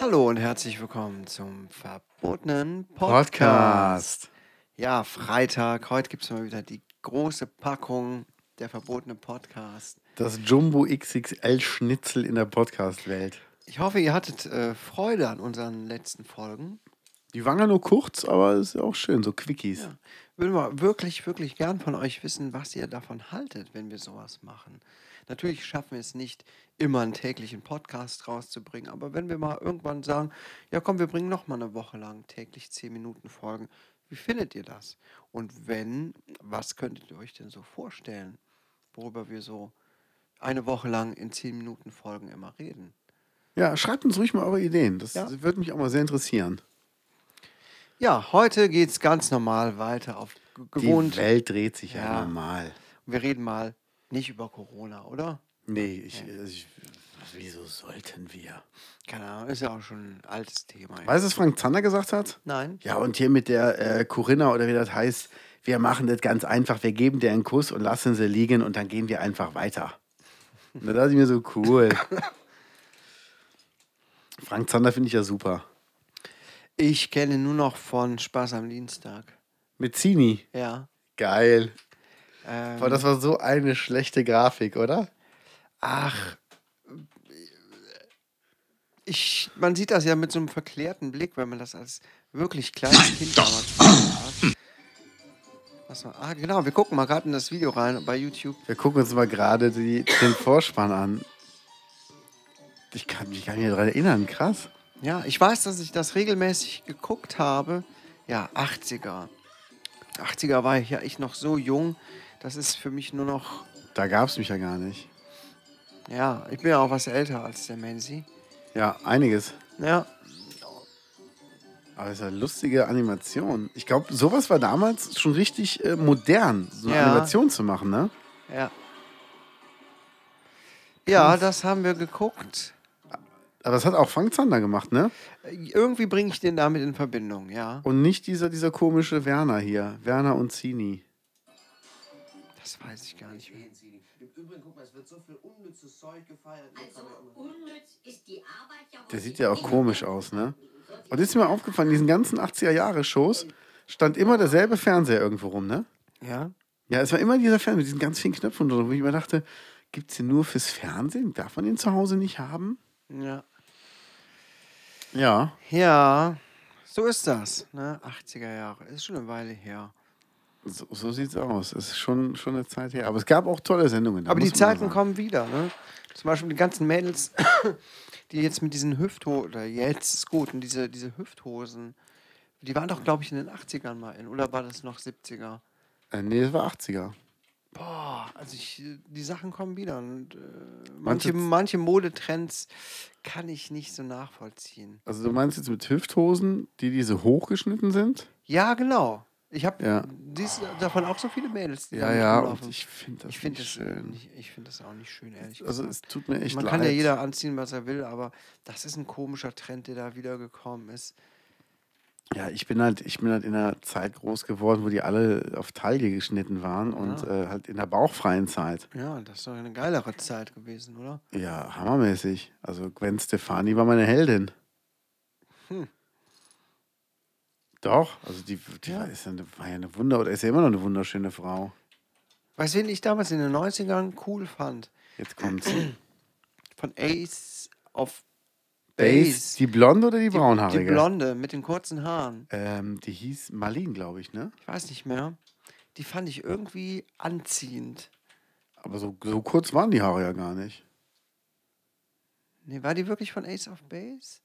Hallo und herzlich willkommen zum verbotenen Podcast. Podcast. Ja, Freitag. Heute gibt es mal wieder die große Packung der verbotene Podcast. Das Jumbo XXL Schnitzel in der Podcast-Welt. Ich hoffe, ihr hattet äh, Freude an unseren letzten Folgen. Die waren ja nur kurz, aber ist ja auch schön, so Quickies. Ja. Würden wir wirklich, wirklich gern von euch wissen, was ihr davon haltet, wenn wir sowas machen. Natürlich schaffen wir es nicht, immer einen täglichen Podcast rauszubringen, aber wenn wir mal irgendwann sagen, ja komm, wir bringen noch mal eine Woche lang täglich 10 Minuten Folgen, wie findet ihr das? Und wenn, was könntet ihr euch denn so vorstellen, worüber wir so eine Woche lang in 10 Minuten Folgen immer reden? Ja, schreibt uns ruhig mal eure Ideen. Das Ja. würde mich auch mal sehr interessieren. Ja, heute geht es ganz normal weiter auf gewohnt. Die Welt dreht sich ja, Ja. normal. Wir reden mal nicht über Corona, oder? Nee, ich, ich, wieso sollten wir? Keine Ahnung, ist ja auch schon ein altes Thema. Weißt du, was Frank Zander gesagt hat? Nein? Ja, und hier mit der äh, Corinna oder wie das heißt, wir machen das ganz einfach. Wir geben dir einen Kuss und lassen sie liegen und dann gehen wir einfach weiter. Und da dachte ich mir so, cool. Frank Zander finde ich ja super. Ich kenne nur noch von Spaß am Dienstag. Mit Zini. Ja. Geil. Ähm, Aber das war so eine schlechte Grafik, oder? ach. Ich, man sieht das ja mit so einem verklärten Blick, wenn man das als wirklich kleines Kind damals. Was war, ah, genau, wir gucken mal gerade in das Video rein bei YouTube. Wir gucken uns mal gerade den Vorspann an. Ich kann mich gar nicht daran erinnern, krass. Ja, ich weiß, dass ich das regelmäßig geguckt habe. Ja, 80er. 80er war ich ja ich noch so jung. Das ist für mich nur noch. Da gab es mich ja gar nicht. Ja, ich bin ja auch was älter als der Menzi. Ja, einiges. Ja, Aber es ist eine lustige Animation. Ich glaube, sowas war damals schon richtig äh, modern, so eine Ja. Animation zu machen, ne? ja. Ja, das haben wir geguckt. Aber das hat auch Frank Zander gemacht, ne? Irgendwie bringe ich den damit in Verbindung, ja. Und nicht dieser, dieser komische Werner hier. Werner und Zini. Das weiß ich gar nicht mehr. Im Übrigen, guck mal, es wird so viel unnützes Zeug gefeiert. Also unnütz ist die Arbeit ja Der sieht ja auch komisch aus, ne? Und ist mir aufgefallen, in diesen ganzen 80er-Jahre-Shows stand immer derselbe Fernseher irgendwo rum, ne? Ja? Ja, es war immer dieser Fernseher mit diesen ganz vielen Knöpfen drin, wo ich mir dachte, gibt es den nur fürs Fernsehen? Darf man den zu Hause nicht haben? Ja. Ja. Ja, so ist das, ne? 80er Jahre. Ist schon eine Weile her. So, so sieht's aus. Es ist schon, schon eine Zeit her. Aber es gab auch tolle Sendungen. da Aber die Zeiten sagen. kommen wieder, ne? Zum Beispiel die ganzen Mädels, die jetzt mit diesen Hüfthosen, oder jetzt ist gut, und diese, diese Hüfthosen, die waren doch, glaube ich, in den 80ern mal in, oder war das noch 70er? Äh, nee, das war 80er. Boah, also ich, die Sachen kommen wieder und äh, manche, manche Modetrends kann ich nicht so nachvollziehen. Also du meinst jetzt mit Hüfthosen, die diese hochgeschnitten sind? Ja, genau. Ich habe Ja. davon auch so viele Mädels, die Ja, ja. Und ich finde das ich finde nicht das, schön. nicht- ich find das auch nicht schön, ehrlich Also gesagt. es tut mir echt Man leid. kann ja jeder anziehen, was er will, aber das ist ein komischer Trend, der da wieder gekommen ist. Ja, ich bin halt, ich bin halt in einer Zeit groß geworden, wo die alle auf Taille geschnitten waren und äh, halt in der bauchfreien Zeit. Ja, das ist doch eine geilere Zeit gewesen, oder? Ja, hammermäßig. Also Gwen Stefani war meine Heldin. Hm. Doch, also die, die war, ist ja eine, war ja eine Wunder oder ist ja immer noch eine wunderschöne Frau. Weißt du, wen ich damals in den 90ern cool fand? Jetzt kommt's. Von Ace of Base, Base. die blonde oder die, Die, braunhaarige? die Blonde mit den kurzen Haaren. Ähm, die hieß Marlene, glaube ich, ne? Ich weiß nicht mehr. Die fand ich irgendwie anziehend. Aber so, so kurz waren die Haare ja gar nicht. Nee, war die wirklich von Ace of Base?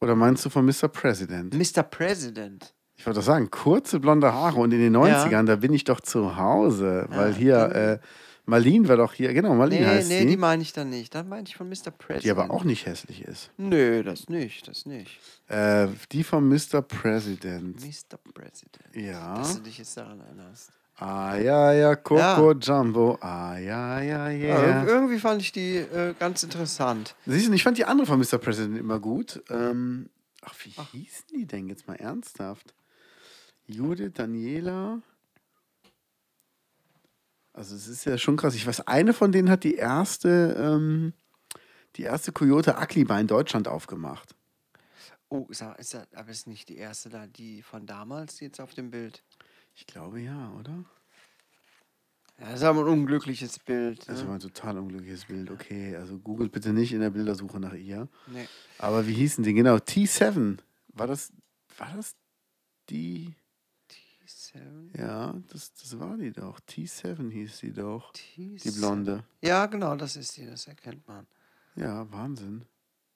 Oder meinst du von Mr. President? Mr. President. Ich wollte doch sagen, kurze blonde Haare und in den 90ern, da bin ich doch zu Hause. weil hier, äh, Marlene war doch hier, genau, Marlene Nee, heißt nee, sie. die meine ich dann nicht. Dann meine ich von Mr. President. die aber auch nicht hässlich ist. Nö, das nicht, das nicht. Äh, die von Mr. President. Mr. President. Ja. Dass du dich jetzt daran erinnerst. Ah, ja, ja, Coco Ja. Jumbo. Ah, ja, ja, Ja, yeah. ir- irgendwie fand ich die äh, ganz interessant. Siehst du, ich fand die andere von Mr. President immer gut. Ähm, ach, wie hießen die denn jetzt mal ernsthaft? Judith, Daniela. Also es ist ja schon krass. Ich weiß, eine von denen hat die erste, ähm, die erste Coyote Akliba in Deutschland aufgemacht. Oh, ist, ist, er- aber ist nicht die erste da, die von damals, die jetzt auf dem Bild? Ich glaube ja, oder? Ja, das ist aber ein unglückliches Bild. Das Ne? war ein total unglückliches Bild. Okay, also googelt bitte nicht in der Bildersuche nach ihr. Nee. Aber wie hießen die? Genau, T7. War das, war das die? T7, Ja, das, das war die doch. T7 hieß sie doch. T7. Die Blonde. Ja, genau, das ist die, das erkennt man. Ja, Wahnsinn.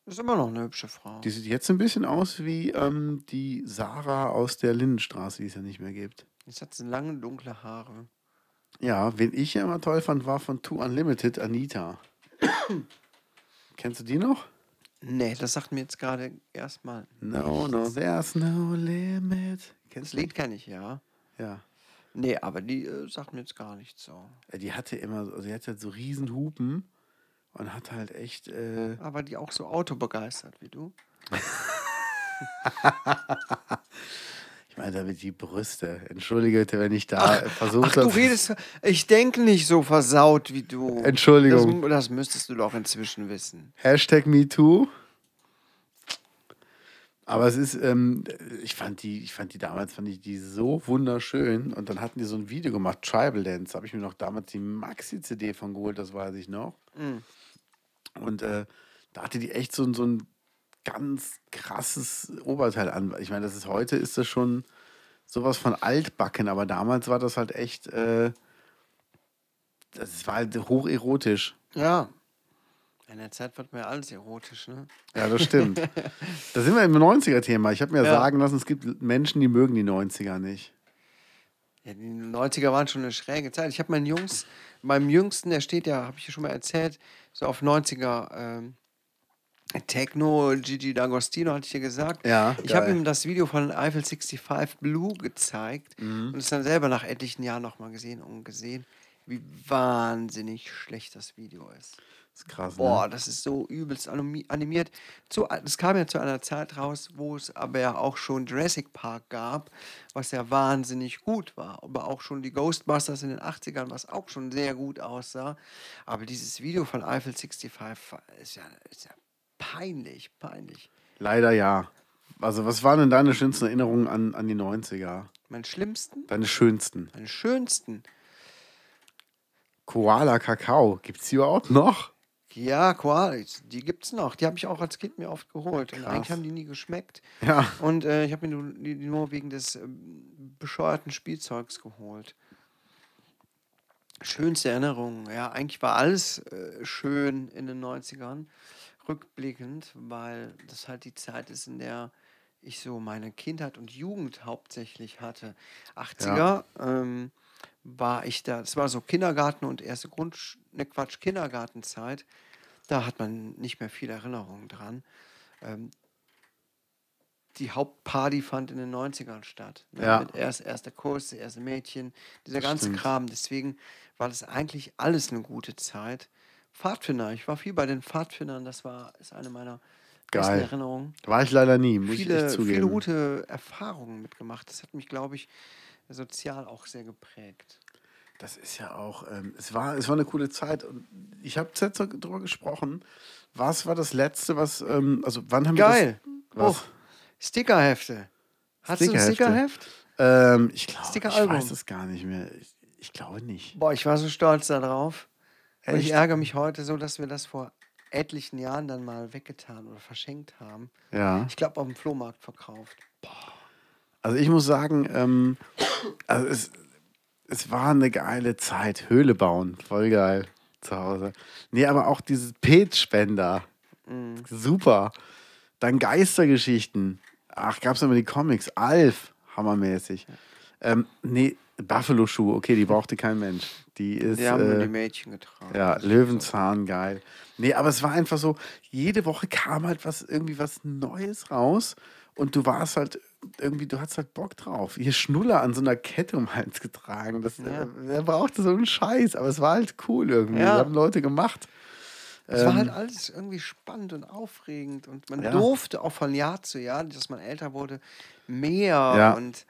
Ist immer noch eine hübsche Frau. Die sieht jetzt ein bisschen aus wie ähm, die Sarah aus der Lindenstraße, die es ja nicht mehr gibt. Jetzt hat sie lange dunkle Haare. Ja, wen ich ja immer toll fand, war von Two Unlimited Anita. Kennst du die noch? Nee, das sagt mir jetzt gerade erstmal. No, no, there's no limit. Das Kennst du? Lied kenne ich, ja. Ja. Nee, aber die äh, sagt mir jetzt gar nicht so. Äh, Die hatte immer, so- also die hatte halt so riesen Hupen und hat halt echt, äh, Aber die auch so autobegeistert wie du. ich meine damit die Brüste. Entschuldige bitte, wenn ich da versucht Ach, du habe. redest. Ich denke nicht so versaut wie du. Entschuldigung. Das, das müsstest du doch inzwischen wissen. Hashtag MeToo. Aber es ist, ähm, ich fand die, ich fand die damals, fand ich die so wunderschön. Und dann hatten die so ein Video gemacht, Tribal Dance. Da habe ich mir noch damals die Maxi-CD von geholt, das weiß ich noch. Und äh, da hatte die echt so, so ein ganz krasses Oberteil an. Ich meine, das ist heute ist das schon sowas von altbacken, aber damals war das halt echt, äh, das war halt hocherotisch. Ja. In der Zeit wird mir alles erotisch, ne? Ja, das stimmt. da sind wir im 90er-Thema. Ich habe mir Ja. sagen lassen, es gibt Menschen, die mögen die 90er nicht. Ja, die 90er waren schon eine schräge Zeit. Ich habe meinen Jungs, meinem Jüngsten, der steht ja, habe ich ja schon mal erzählt, so auf 90er ähm, Techno, Gigi D'Agostino, hatte ich ja gesagt. Ja, Ich habe ihm das Video von Eiffel 65 Blue gezeigt Mhm. und es dann selber nach etlichen Jahren nochmal gesehen und gesehen, wie wahnsinnig schlecht das Video ist. Das ist krass. Boah, Ne? das ist so übelst animi- animiert. Zu, das kam ja zu einer Zeit raus, wo es aber ja auch schon Jurassic Park gab, was ja wahnsinnig gut war. Aber auch schon die Ghostbusters in den 80ern, was auch schon sehr gut aussah. Aber dieses Video von Eiffel 65 war- ist ja, ist ja peinlich, peinlich. Leider ja. Also, was waren denn deine schönsten Erinnerungen an, an die 90er? Mein schlimmsten, Deine schönsten? meine schönsten. Koala Kakao. Gibt es die überhaupt noch? Ja, Koalis, die gibt's noch. Die habe ich auch als Kind mir oft geholt. Und Krass. eigentlich haben die nie geschmeckt. Ja. Und äh, ich habe mir nur, die nur wegen des ähm, bescheuerten Spielzeugs geholt. Schönste Erinnerungen. Ja, eigentlich war alles äh, schön in den 90ern, rückblickend, weil das halt die Zeit ist, in der ich so meine Kindheit und Jugend hauptsächlich hatte. 80er ähm, war ich da, das war so Kindergarten und erste Grund, ne Quatsch, Kindergartenzeit. Da hat man nicht mehr viel Erinnerungen dran. Ähm, die Hauptparty fand in den 90ern statt. Ne? Ja. Mit erst erster Kurs, erste Mädchen, dieser Das ganze stimmt. Kram. Deswegen war das eigentlich alles eine gute Zeit. Pfadfinder, ich war viel bei den Pfadfindern, das war ist eine meiner besten Geil. Erinnerungen. War ich leider nie, muss ich Viele, echt zugeben. viele gute Erfahrungen mitgemacht. Das hat mich, glaube ich, sozial auch sehr geprägt. Das ist ja auch, ähm, es, war, es war eine coole Zeit. Und ich habe jetzt darüber gesprochen. Was war das Letzte, was, ähm, also wann haben Geil. wir das? Was? Oh, Stickerhefte. Hast du ein. Stickerheft? Ähm, ich glaube, ich weiß es gar nicht mehr. Ich, ich glaube nicht. Boah, ich war so stolz darauf. Und ich Echt? ärgere mich heute so, dass wir das vor etlichen Jahren dann mal weggetan oder verschenkt haben. Ja. Ich glaube, auf dem Flohmarkt verkauft. Also ich muss sagen, ähm, also es, es war eine geile Zeit. Höhle bauen, voll geil zu Hause. Nee, aber auch dieses Petspender. Super. Dann Geistergeschichten. Ach, gab es immer die Comics. Alf, hammermäßig. Ähm, nee, Buffalo-Schuhe, okay, die brauchte kein Mensch. Die ist. Die haben nur äh, die Mädchen getragen. ja, Löwenzahn, geil. Nee, aber es war einfach so, jede Woche kam halt was, irgendwie was Neues raus. und du warst halt irgendwie, du hattest halt Bock drauf. Hier Schnuller an so einer Kette um den Hals getragen. Das, Ja. er, er brauchte so einen Scheiß, aber es war halt cool irgendwie. Ja. Das haben Leute gemacht. Es war Ähm, halt alles irgendwie spannend und aufregend und man Ja. durfte auch von Jahr zu Jahr, dass man älter wurde, mehr Ja. und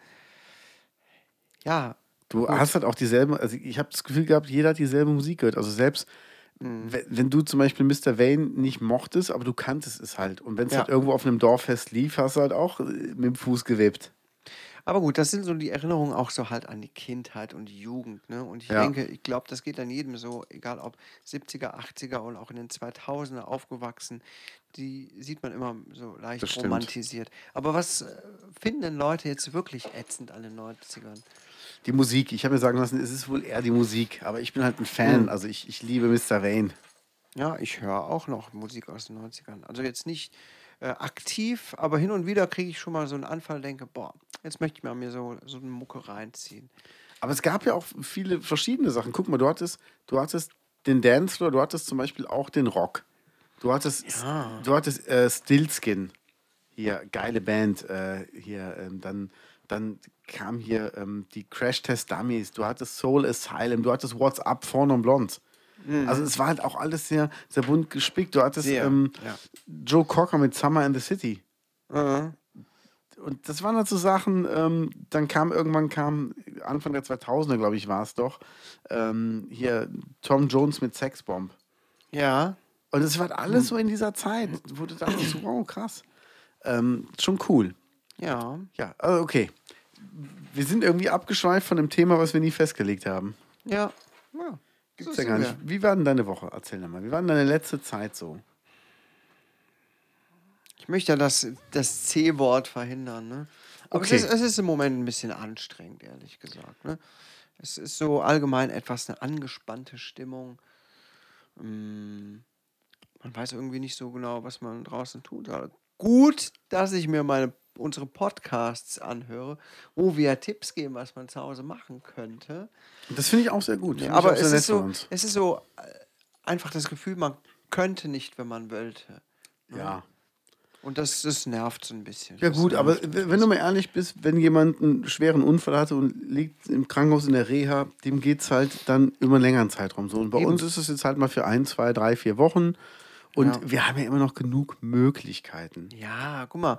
ja, Du hast halt auch dieselben, also ich habe das Gefühl gehabt, jeder hat dieselbe Musik gehört. Also selbst Mhm. wenn, du zum Beispiel Mr. Wayne nicht mochtest, aber du kanntest es halt. Und wenn es Ja. halt irgendwo auf einem Dorffest lief, hast du halt auch äh, mit dem Fuß gewippt. Aber gut, das sind so die Erinnerungen auch so halt an die Kindheit und die Jugend. Ne? Und ich Ja. denke, ich glaube, das geht dann jedem so, egal ob 70er, 80er und auch in den 2000er aufgewachsen, die sieht man immer so leicht romantisiert. Aber was äh, finden denn Leute jetzt wirklich ätzend an den 90ern? Die Musik, ich habe mir sagen lassen, es ist wohl eher die Musik. Aber ich bin halt ein Fan, Mhm. also ich, ich liebe Mr. Wayne. Ja, ich höre auch noch Musik aus den 90ern. Also jetzt nicht äh, aktiv, aber hin und wieder kriege ich schon mal so einen Anfall, denke, boah, jetzt möchte ich mal mir so, so eine Mucke reinziehen. Aber es gab ja auch viele verschiedene Sachen. Guck mal, du hattest, du hattest den Dancefloor, du hattest zum Beispiel auch den Rock. Du hattest, Ja. du hattest äh, Stillskin. Hier, geile Band. Äh, hier, ähm, dann, dann kam hier ähm, die Crash Test Dummies. Du hattest Soul Asylum. Du hattest What's Up, Fawn und Blonde. Also es war halt auch alles sehr, sehr bunt gespickt. Du hattest Mhm. Sehr, ähm, ja. Joe Cocker mit Summer in the City. Äh, Und das waren halt so Sachen, ähm, dann kam irgendwann, kam Anfang der 2000er, glaube ich, war es doch, ähm, hier Tom Jones mit Sexbomb. ja, Und es war halt alles so in dieser Zeit, wo du dachtest, so, wow, krass. Ähm, schon cool. Ja. Ja, also okay. Wir sind irgendwie abgeschweift von dem Thema, was wir nie festgelegt haben. Ja. ja. Gibt's so ja gar nicht. Wie war denn deine Woche? Erzähl doch mal. Wie war denn deine letzte Zeit so? Ich möchte ja das, das C-Wort verhindern. Ne? Aber Okay. es, ist, es ist im Moment ein bisschen anstrengend, ehrlich gesagt. Ne? Es ist so allgemein etwas eine angespannte Stimmung. Mm, Man weiß irgendwie nicht so genau, was man draußen tut. Gut, dass ich mir meine, unsere Podcasts anhöre, wo wir Tipps geben, was man zu Hause machen könnte. Das finde ich auch sehr gut. Ich aber es ist, so, es ist so einfach das Gefühl, man könnte nicht, wenn man wollte. Ja. Und das, das nervt so ein bisschen. Ja gut, aber wenn du mal ehrlich bist, wenn jemand einen schweren Unfall hatte und liegt im Krankenhaus in der Reha, dem geht es halt dann über einen längeren Zeitraum so. Und bei Eben. uns ist es jetzt halt mal für ein, zwei, drei, vier Wochen. Und Ja. wir haben ja immer noch genug Möglichkeiten. Ja, guck mal,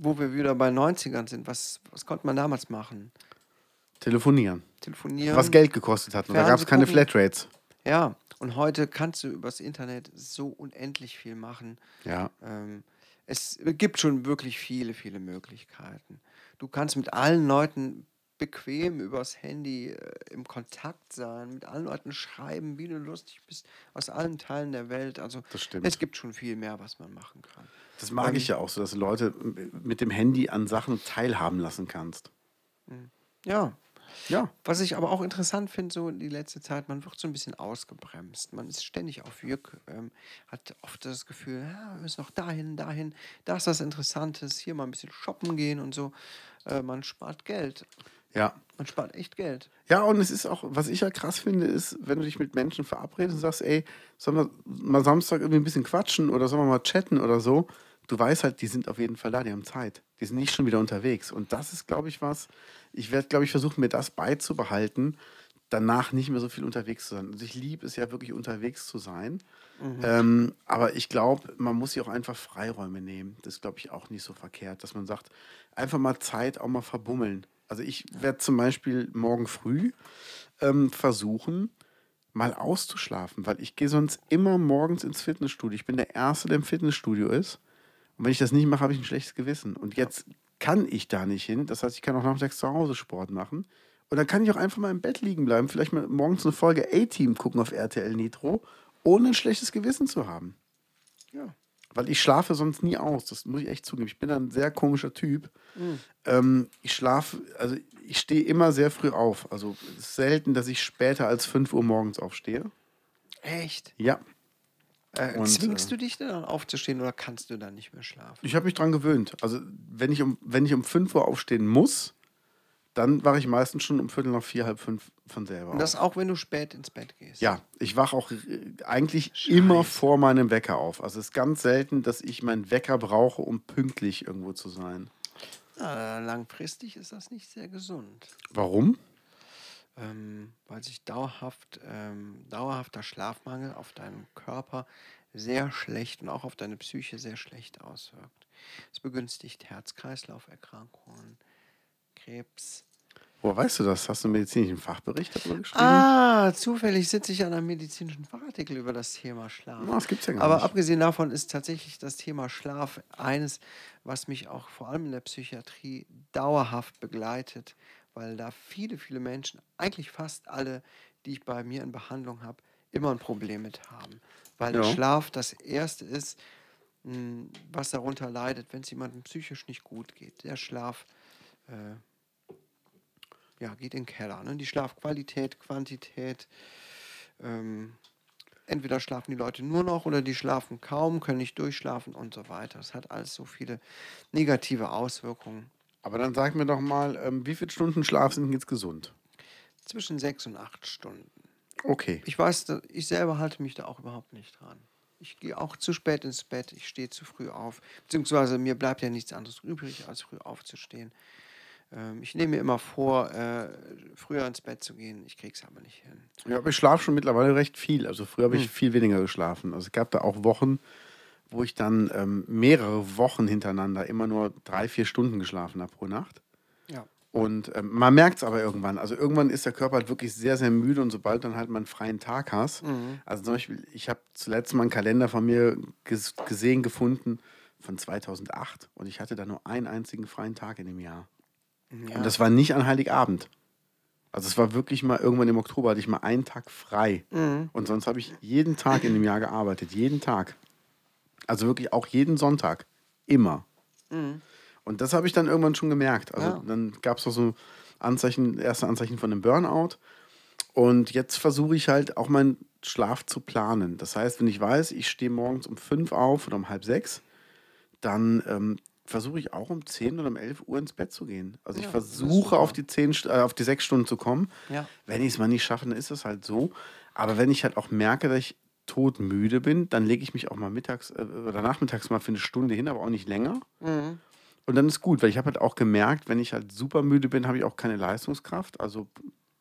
wo wir wieder bei 90ern sind, was, was konnte man damals machen? Telefonieren. Telefonieren. Was Geld gekostet hat. Und da gab es keine. Flatrates. Ja, und heute kannst du übers Internet so unendlich viel machen. Ja. Ähm, es gibt schon wirklich viele, viele Möglichkeiten. Du kannst mit allen Leuten bequem übers Handy äh, im Kontakt sein, mit allen Leuten schreiben, wie du lustig bist, aus allen Teilen der Welt. Also Das stimmt. es gibt schon viel mehr, was man machen kann. Das mag ich ja auch so, dass du Leute mit dem Handy an Sachen teilhaben lassen kannst. Ja, Ja. Was ich aber auch interessant finde, so die letzte Zeit, man wird so ein bisschen ausgebremst. Man ist ständig auf Jück, ähm, hat oft das Gefühl, ja, wir müssen noch dahin, dahin, da ist was Interessantes, hier mal ein bisschen shoppen gehen und so. Äh, man spart Geld. Ja. Man spart echt Geld. Ja, und es ist auch, was ich ja krass finde, ist, wenn du dich mit Menschen verabredest und sagst, ey, sollen wir mal Samstag irgendwie ein bisschen quatschen oder sollen wir mal chatten oder so, du weißt halt, die sind auf jeden Fall da, die haben Zeit. Die sind nicht schon wieder unterwegs. Und das ist, glaube ich, was, ich werde, glaube ich, versuchen, mir das beizubehalten, danach nicht mehr so viel unterwegs zu sein. Also ich liebe es ja wirklich unterwegs zu sein. Ähm, aber ich glaube, man muss sich auch einfach Freiräume nehmen. Das ist, glaube ich, auch nicht so verkehrt, dass man sagt, einfach mal Zeit auch mal verbummeln. Also ich werde zum Beispiel morgen früh ähm, versuchen, mal auszuschlafen, weil ich gehe sonst immer morgens ins Fitnessstudio. Ich bin der Erste, der im Fitnessstudio ist. Und wenn ich das nicht mache, habe ich ein schlechtes Gewissen. Und jetzt kann ich da nicht hin. Das heißt, ich kann auch nachmittags zu Hause Sport machen. Und dann kann ich auch einfach mal im Bett liegen bleiben. Vielleicht mal morgens eine Folge A-Team gucken auf RTL Nitro, ohne ein schlechtes Gewissen zu haben. Ja. Weil ich schlafe sonst nie aus. Das muss ich echt zugeben. Ich bin ein sehr komischer Typ. Ähm, ich schlafe, also ich stehe immer sehr früh auf. Also es ist selten, dass ich später als 5 Uhr morgens aufstehe. Echt? Ja. Äh, Und, zwingst äh, du dich dann aufzustehen oder kannst du dann nicht mehr schlafen? Ich habe mich dran gewöhnt. Also wenn ich um, wenn ich um 5 Uhr aufstehen muss, dann wache ich meistens schon um Viertel nach vier, halb fünf von selber Und das auf. auch, wenn du spät ins Bett gehst? Ja, ich wache auch äh, eigentlich immer vor meinem Wecker auf. Also es ist ganz selten, dass ich meinen Wecker brauche, um pünktlich irgendwo zu sein. Ja, langfristig ist das nicht sehr gesund, Warum? Ähm, weil sich dauerhaft, ähm, dauerhafter Schlafmangel auf deinen Körper sehr schlecht und auch auf deine Psyche sehr schlecht auswirkt. Es begünstigt Herz-Kreislauf-Erkrankungen, Krebs. Woher weißt du das? Hast du einen medizinischen Fachbericht darüber geschrieben? Ah, zufällig sitze ich an einem medizinischen Fachartikel über das Thema Schlaf. Na, das gibt's ja gar Aber nicht. abgesehen davon ist tatsächlich das Thema Schlaf eines, was mich auch vor allem in der Psychiatrie dauerhaft begleitet, weil da viele, viele Menschen, eigentlich fast alle, die ich bei mir in Behandlung habe, immer ein Problem mit haben. Weil der Ja. Schlaf das Erste ist, mh, was darunter leidet, wenn es jemandem psychisch nicht gut geht. Der Schlaf äh, ja, geht in den Keller. Ne? Die Schlafqualität, Quantität. Ähm, entweder schlafen die Leute nur noch oder die schlafen kaum, können nicht durchschlafen und so weiter. Es hat alles so viele negative Auswirkungen. Aber dann sag mir doch mal, ähm, wie viele Stunden Schlaf sind jetzt gesund? Zwischen sechs und acht Stunden. Okay. Ich weiß, ich selber halte mich da auch überhaupt nicht dran. Ich gehe auch zu spät ins Bett, ich stehe zu früh auf. Beziehungsweise mir bleibt ja nichts anderes übrig, als früh aufzustehen. Ähm, ich nehme mir immer vor, äh, früher ins Bett zu gehen. Ich kriege es aber nicht hin. Ja, aber ich schlafe schon mittlerweile recht viel. Also früher habe ich Hm. viel weniger geschlafen. Also es gab da auch Wochen, wo ich dann ähm, mehrere Wochen hintereinander immer nur drei, vier Stunden geschlafen habe pro Nacht. Ja. Und ähm, man merkt es aber irgendwann. Also irgendwann ist der Körper halt wirklich sehr, sehr müde und sobald dann halt mal einen freien Tag hast. Mhm. Also zum Beispiel, ich habe zuletzt mal einen Kalender von mir ges gesehen, gefunden von 2008 und ich hatte da nur einen einzigen freien Tag in dem Jahr. Ja. Und das war nicht an Heiligabend. Also es war wirklich mal irgendwann im Oktober hatte ich mal einen Tag frei. Mhm. Und sonst habe ich jeden Tag in dem Jahr gearbeitet. Jeden Tag. Also wirklich auch jeden Sonntag. Immer. Und das habe ich dann irgendwann schon gemerkt. Also Mhm. Ja. dann gab es auch so Anzeichen, erste Anzeichen von einem Burnout. Und jetzt versuche ich halt auch meinen Schlaf zu planen. Das heißt, wenn ich weiß, ich stehe morgens um fünf auf oder um halb sechs, dann ähm, versuche ich auch um 10 oder um 11 Uhr ins Bett zu gehen. Also ich Ja, das versuche auf die, 10, St- äh, auf die sechs Stunden zu kommen. Ja. Wenn ich es mal nicht schaffe, dann ist es halt so. Aber wenn ich halt auch merke, dass ich todmüde bin, dann lege ich mich auch mal mittags äh, oder nachmittags mal für eine Stunde hin, aber auch nicht länger. Mhm. Und dann ist gut, weil ich habe halt auch gemerkt, wenn ich halt super müde bin, habe ich auch keine Leistungskraft. Also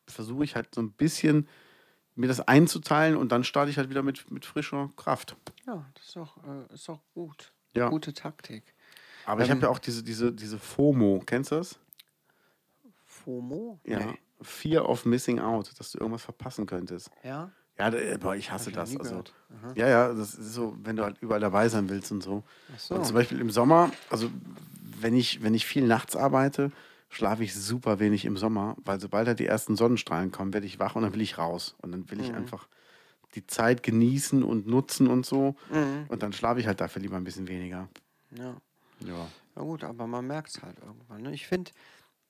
versuche ich halt so ein bisschen mir das einzuteilen und dann starte ich halt wieder mit, mit frischer Kraft. Ja, das ist auch, äh, ist auch gut. Ja. Gute Taktik. Aber ich Ähm, habe ja auch diese, diese, diese FOMO, kennst du das? FOMO? Ja. Nee. Fear of Missing Out, dass du irgendwas verpassen könntest. Ja? Ja, da- boah, ich hasse ich das. nie Also, ja, ja, das ist so, wenn du halt überall dabei sein willst und so. Ach so. Und zum Beispiel im Sommer, also wenn ich, wenn ich viel nachts arbeite, schlafe ich super wenig im Sommer, weil sobald da die ersten Sonnenstrahlen kommen, werde ich wach und dann will ich raus. Und dann will ich Mhm. einfach die Zeit genießen und nutzen und so. Mhm. Und dann schlafe ich halt dafür lieber ein bisschen weniger. Ja. Ja. Na gut, aber man merkt es halt irgendwann. Ne? Ich finde,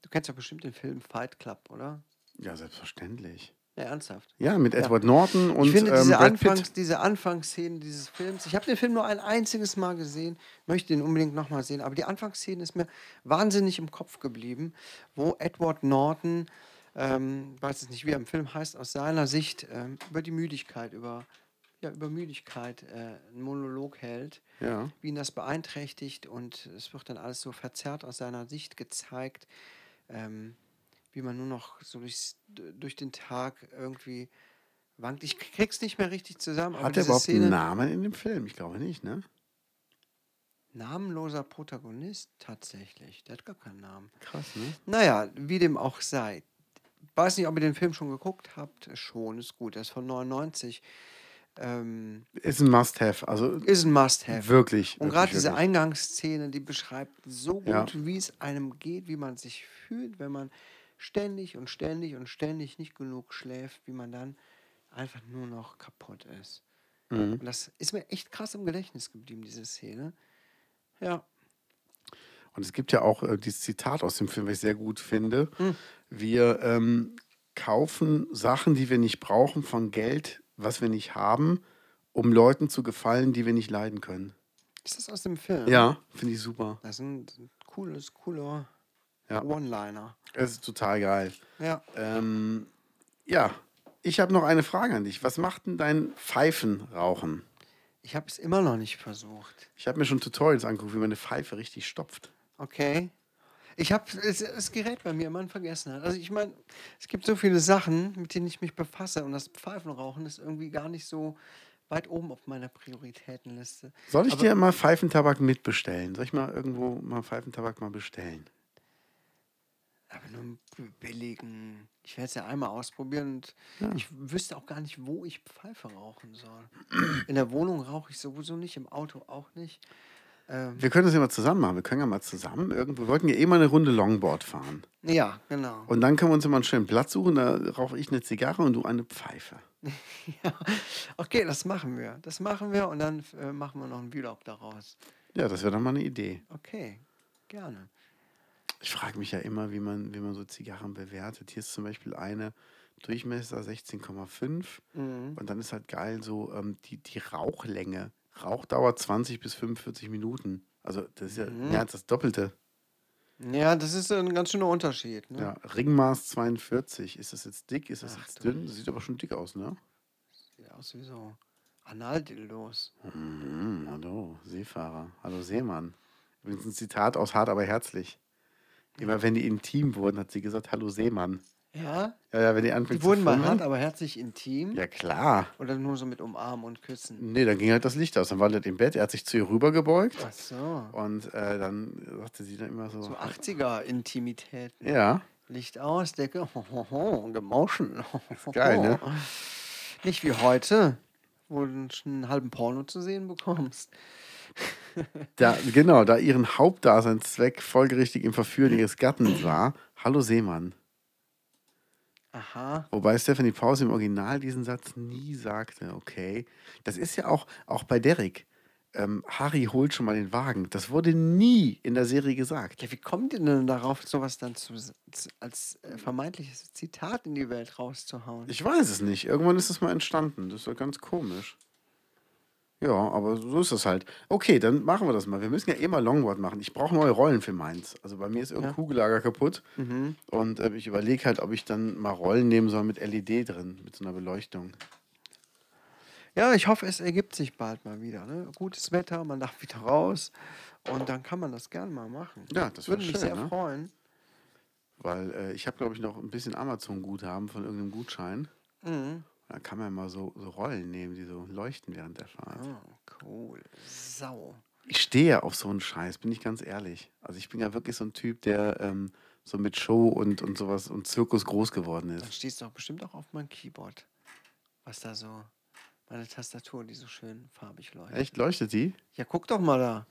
du kennst ja bestimmt den Film Fight Club, oder? Ja, selbstverständlich. Ja, ernsthaft. Ja, mit Edward Norton und ich finde ähm, diese, Brad Anfangs, diese Anfangsszene dieses Films, ich habe den Film nur ein einziges Mal gesehen, möchte ihn unbedingt nochmal sehen, aber die Anfangsszene ist mir wahnsinnig im Kopf geblieben, wo Edward Norton, ähm, weiß es nicht, wie er im Film heißt, aus seiner Sicht ähm, über die Müdigkeit, über, ja, über Müdigkeit äh, einen Monolog hält, Ja. wie ihn das beeinträchtigt und es wird dann alles so verzerrt aus seiner Sicht gezeigt, ähm, wie man nur noch so durchs, durch den Tag irgendwie wankt. Ich krieg's nicht mehr richtig zusammen. Hat er überhaupt Szene, einen Namen in dem Film? Ich glaube nicht, ne? Namenloser Protagonist tatsächlich. Der hat gar keinen Namen. Krass, ne? Naja, wie dem auch sei. Weiß nicht, ob ihr den Film schon geguckt habt. Schon, ist gut. Der ist von 99. Ähm, Ist ein Must-Have. Also ist ein Must-Have. wirklich. Und gerade diese. Eingangsszene, die beschreibt so gut, Ja. wie es einem geht, wie man sich fühlt, wenn man ständig und ständig und ständig nicht genug schläft, wie man dann einfach nur noch kaputt ist. Mhm. Und das ist mir echt krass im Gedächtnis geblieben, diese Szene. Ja. Und es gibt ja auch äh, dieses Zitat aus dem Film, was ich sehr gut finde. Hm. Wir ähm, kaufen Sachen, die wir nicht brauchen, von Geld, was wir nicht haben, um Leuten zu gefallen, die wir nicht leiden können. Ist das aus dem Film? Ja, finde ich super. Das ist ein cooles, cooler Ja. One-Liner. Es ist total geil. Ja. Ähm, ja, ich habe noch eine Frage an dich. Was macht denn dein Pfeifenrauchen? Ich habe es immer noch nicht versucht. Ich habe mir schon Tutorials angeguckt, wie man eine Pfeife richtig stopft. Okay. Ich habe es gerät bei mir immer in Vergessenheit. Also ich meine, es gibt so viele Sachen, mit denen ich mich befasse und das Pfeifenrauchen ist irgendwie gar nicht so weit oben auf meiner Prioritätenliste. Soll ich Aber- dir mal Pfeifentabak mitbestellen? Soll ich mal irgendwo mal Pfeifentabak mal bestellen? Aber nur einen billigen. Ich werde es ja einmal ausprobieren und ich wüsste auch gar nicht, wo ich Pfeife rauchen soll. In der Wohnung rauche ich sowieso nicht, im Auto auch nicht. Ähm, Wir können das ja mal zusammen machen. Wir können ja mal zusammen irgendwo. Wir wollten ja eh mal eine Runde Longboard fahren. ja, genau. Und dann können wir uns immer einen schönen Platz suchen. Da rauche ich eine Zigarre und du eine Pfeife. Ja, okay, das machen wir. Das machen wir und dann äh, machen wir noch einen Vlog daraus. Ja, das wäre doch mal eine Idee. Okay, gerne. Ich frage mich ja immer, wie man, wie man so Zigarren bewertet. Hier ist zum Beispiel eine Durchmesser 16,5 Mhm. und dann ist halt geil so ähm, die, die Rauchlänge. Rauchdauer 20 bis 45 Minuten. Also das ist ja Mhm. mehr als das Doppelte. Ja, das ist ein ganz schöner Unterschied. Ne? Ja, Ringmaß 42. Ist das jetzt dick? Ist das Ach jetzt dünn? Das sieht aber schon dick aus, ne? Sieht aus wie so Analdildos. Mhm, hallo, Seefahrer. Hallo, Seemann. Übrigens ein Zitat aus Hart, aber herzlich. Immer wenn die intim wurden, hat sie gesagt, hallo Seemann. Ja, Ja, ja, wenn die anfängt die wurden mal hart, aber herzlich intim. Ja, klar. Oder nur so mit Umarmen und Küssen. Nee, dann ging halt das Licht aus. Dann war das im Bett, er hat sich zu ihr rübergebeugt Ach so. und äh, dann sagte sie dann immer so. So 80er-Intimität. Ja, Licht aus, Decke, hohoho, gemauschen. geil, ne? Nicht wie heute, wo du schon einen halben Porno zu sehen bekommst. Da, genau, da ihren Hauptdaseinszweck folgerichtig im Verführen ihres Gatten war. Hallo Seemann. Aha. Wobei Stephanie Pause im Original diesen Satz nie sagte, okay. Das ist ja auch, auch bei Derek. Ähm, Harry holt schon mal den Wagen. Das wurde nie in der Serie gesagt. Ja, wie kommt ihr denn darauf, sowas dann zu, als äh, vermeintliches Zitat in die Welt rauszuhauen? Ich weiß es nicht. Irgendwann ist es mal entstanden. Das ja ganz komisch. Ja, aber so ist das halt. Okay, dann machen wir das mal. Wir müssen ja eh mal Longboard machen. Ich brauche neue Rollen für meins. Also bei mir ist irgendein Ja. Kugellager kaputt. Mhm. Und äh, ich überlege halt, ob ich dann mal Rollen nehmen soll mit LED drin, mit so einer Beleuchtung. Ja, ich hoffe, es ergibt sich bald mal wieder. Ne? Gutes Wetter, man darf wieder raus. Und dann kann man das gerne mal machen. Ja, das würde mich schön, sehr ne? freuen. Weil äh, ich habe, glaube ich, noch ein bisschen Amazon-Guthaben von irgendeinem Gutschein. Mhm. Da kann man mal so, so Rollen nehmen, die so leuchten während der Fahrt. Oh, cool. Sau. Ich stehe ja auf so einen Scheiß, bin ich ganz ehrlich. Also ich bin ja wirklich so ein Typ, der ähm, so mit Show und, und sowas und Zirkus groß geworden Dann ist. stehst du doch bestimmt auch auf mein Keyboard. Was da so. Meine Tastatur, die so schön farbig leuchtet. Echt, leuchtet die? Ja, guck doch mal da.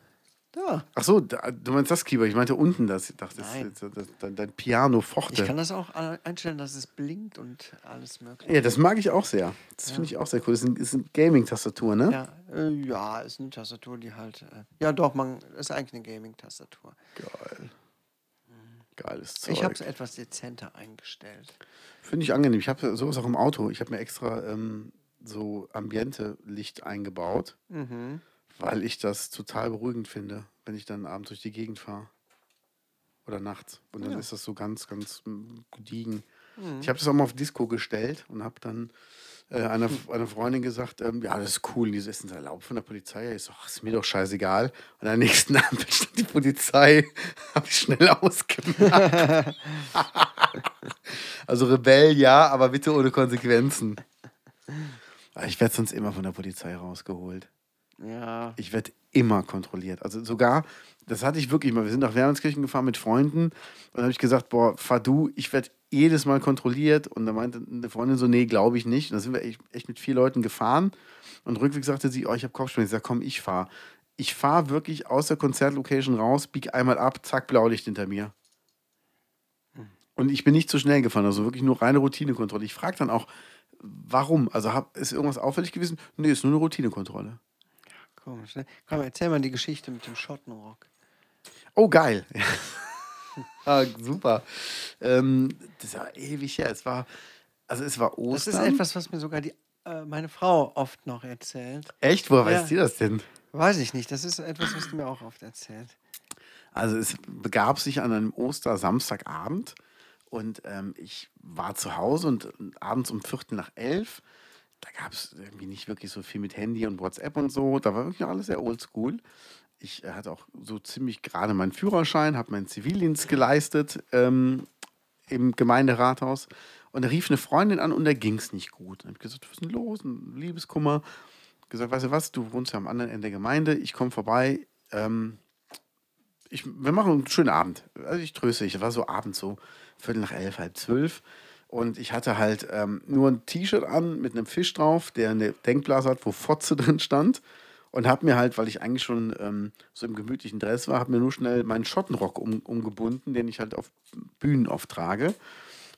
Da. Ach so, da, du meinst das Keyboard. Ich meinte unten das. Ich dachte, das, Nein. ist jetzt so- das, dein, Piano Ich Forte. kann das auch a- einstellen, dass es blinkt und alles mögliche. Ja, das mag ich auch sehr. Das finde ich auch sehr cool. Das ist, ein, ist eine Gaming-Tastatur, ne? Ja, äh, ja, ist eine Tastatur, die halt. Äh, ja, doch, man ist eigentlich eine Gaming-Tastatur. Geil. Geiles Zeug. Ich habe es etwas dezenter eingestellt. Finde ich angenehm. Ich habe sowas auch im Auto. Ich habe mir extra ähm, so Ambiente-Licht eingebaut, Mhm. Weil ich das total beruhigend finde, wenn ich dann abends durch die Gegend fahre. Oder nachts. Und dann Ja. ist das so ganz, ganz mm, gediegen. Mhm. Ich habe das auch mal auf Disco gestellt und habe dann äh, einer, einer Freundin gesagt, ähm, ja, das ist cool, die ist erlaubt von der Polizei. Ich so, ach, ist mir doch scheißegal. Und am nächsten Abend stand die Polizei, habe ich schnell ausgemacht. also Rebell ja, aber bitte ohne Konsequenzen. Aber Ich werde sonst immer von der Polizei rausgeholt. Ja. Ich werde immer kontrolliert. Also sogar, das hatte ich wirklich mal. Wir sind nach Wermelskirchen gefahren mit Freunden und dann habe ich gesagt, boah, fahr du, ich werde jedes Mal kontrolliert. Und da meinte eine Freundin so, nee, glaube ich nicht. Und dann sind wir echt, echt mit vier Leuten gefahren. Und rückweg sagte sie, oh, ich habe Kopfschmerzen. Ich sage, komm, ich fahre. Ich fahre wirklich aus der Konzertlocation raus, bieg einmal ab, zack, Blaulicht hinter mir. Und ich bin nicht zu schnell gefahren, also wirklich nur reine Routinekontrolle. Ich frage dann auch, warum? Also hab, ist irgendwas auffällig gewesen? Nee, ist nur eine Routinekontrolle. Komisch, ne? Komm, erzähl mal die Geschichte mit dem Schottenrock. Oh, geil. ah, super. Ähm, das war ewig her. Es war, also es war Das Ostern. ist etwas, was mir sogar die, äh, meine Frau oft noch erzählt. Echt? Woher Ja. weißt du das denn? Weiß ich nicht. Das ist etwas, was du mir auch oft erzählt. Also es begab sich an einem Ostersamstagabend und ähm, ich war zu Hause und abends um Viertel nach elf, da gab es irgendwie nicht wirklich so viel mit Handy und WhatsApp und so, da war wirklich alles sehr oldschool. ich äh, hatte auch so ziemlich gerade meinen Führerschein, habe meinen Zivildienst geleistet ähm, im Gemeinderathaus. Und da rief eine Freundin an und da ging es nicht gut. Dann habe ich gesagt, was ist denn los? Ein Liebeskummer. Gesagt, weißt du was, du wohnst ja am anderen Ende der Gemeinde, ich komme vorbei. Ähm, ich, wir machen einen schönen Abend. Also ich tröste dich. Es war so abends so Viertel nach elf, halb zwölf. Und ich hatte halt ähm, nur ein T-Shirt an mit einem Fisch drauf, der eine Denkblase hat, wo Fotze drin stand. Und habe mir halt, weil ich eigentlich schon ähm, so im gemütlichen Dress war, habe mir nur schnell meinen Schottenrock um, umgebunden, den ich halt auf Bühnen oft trage.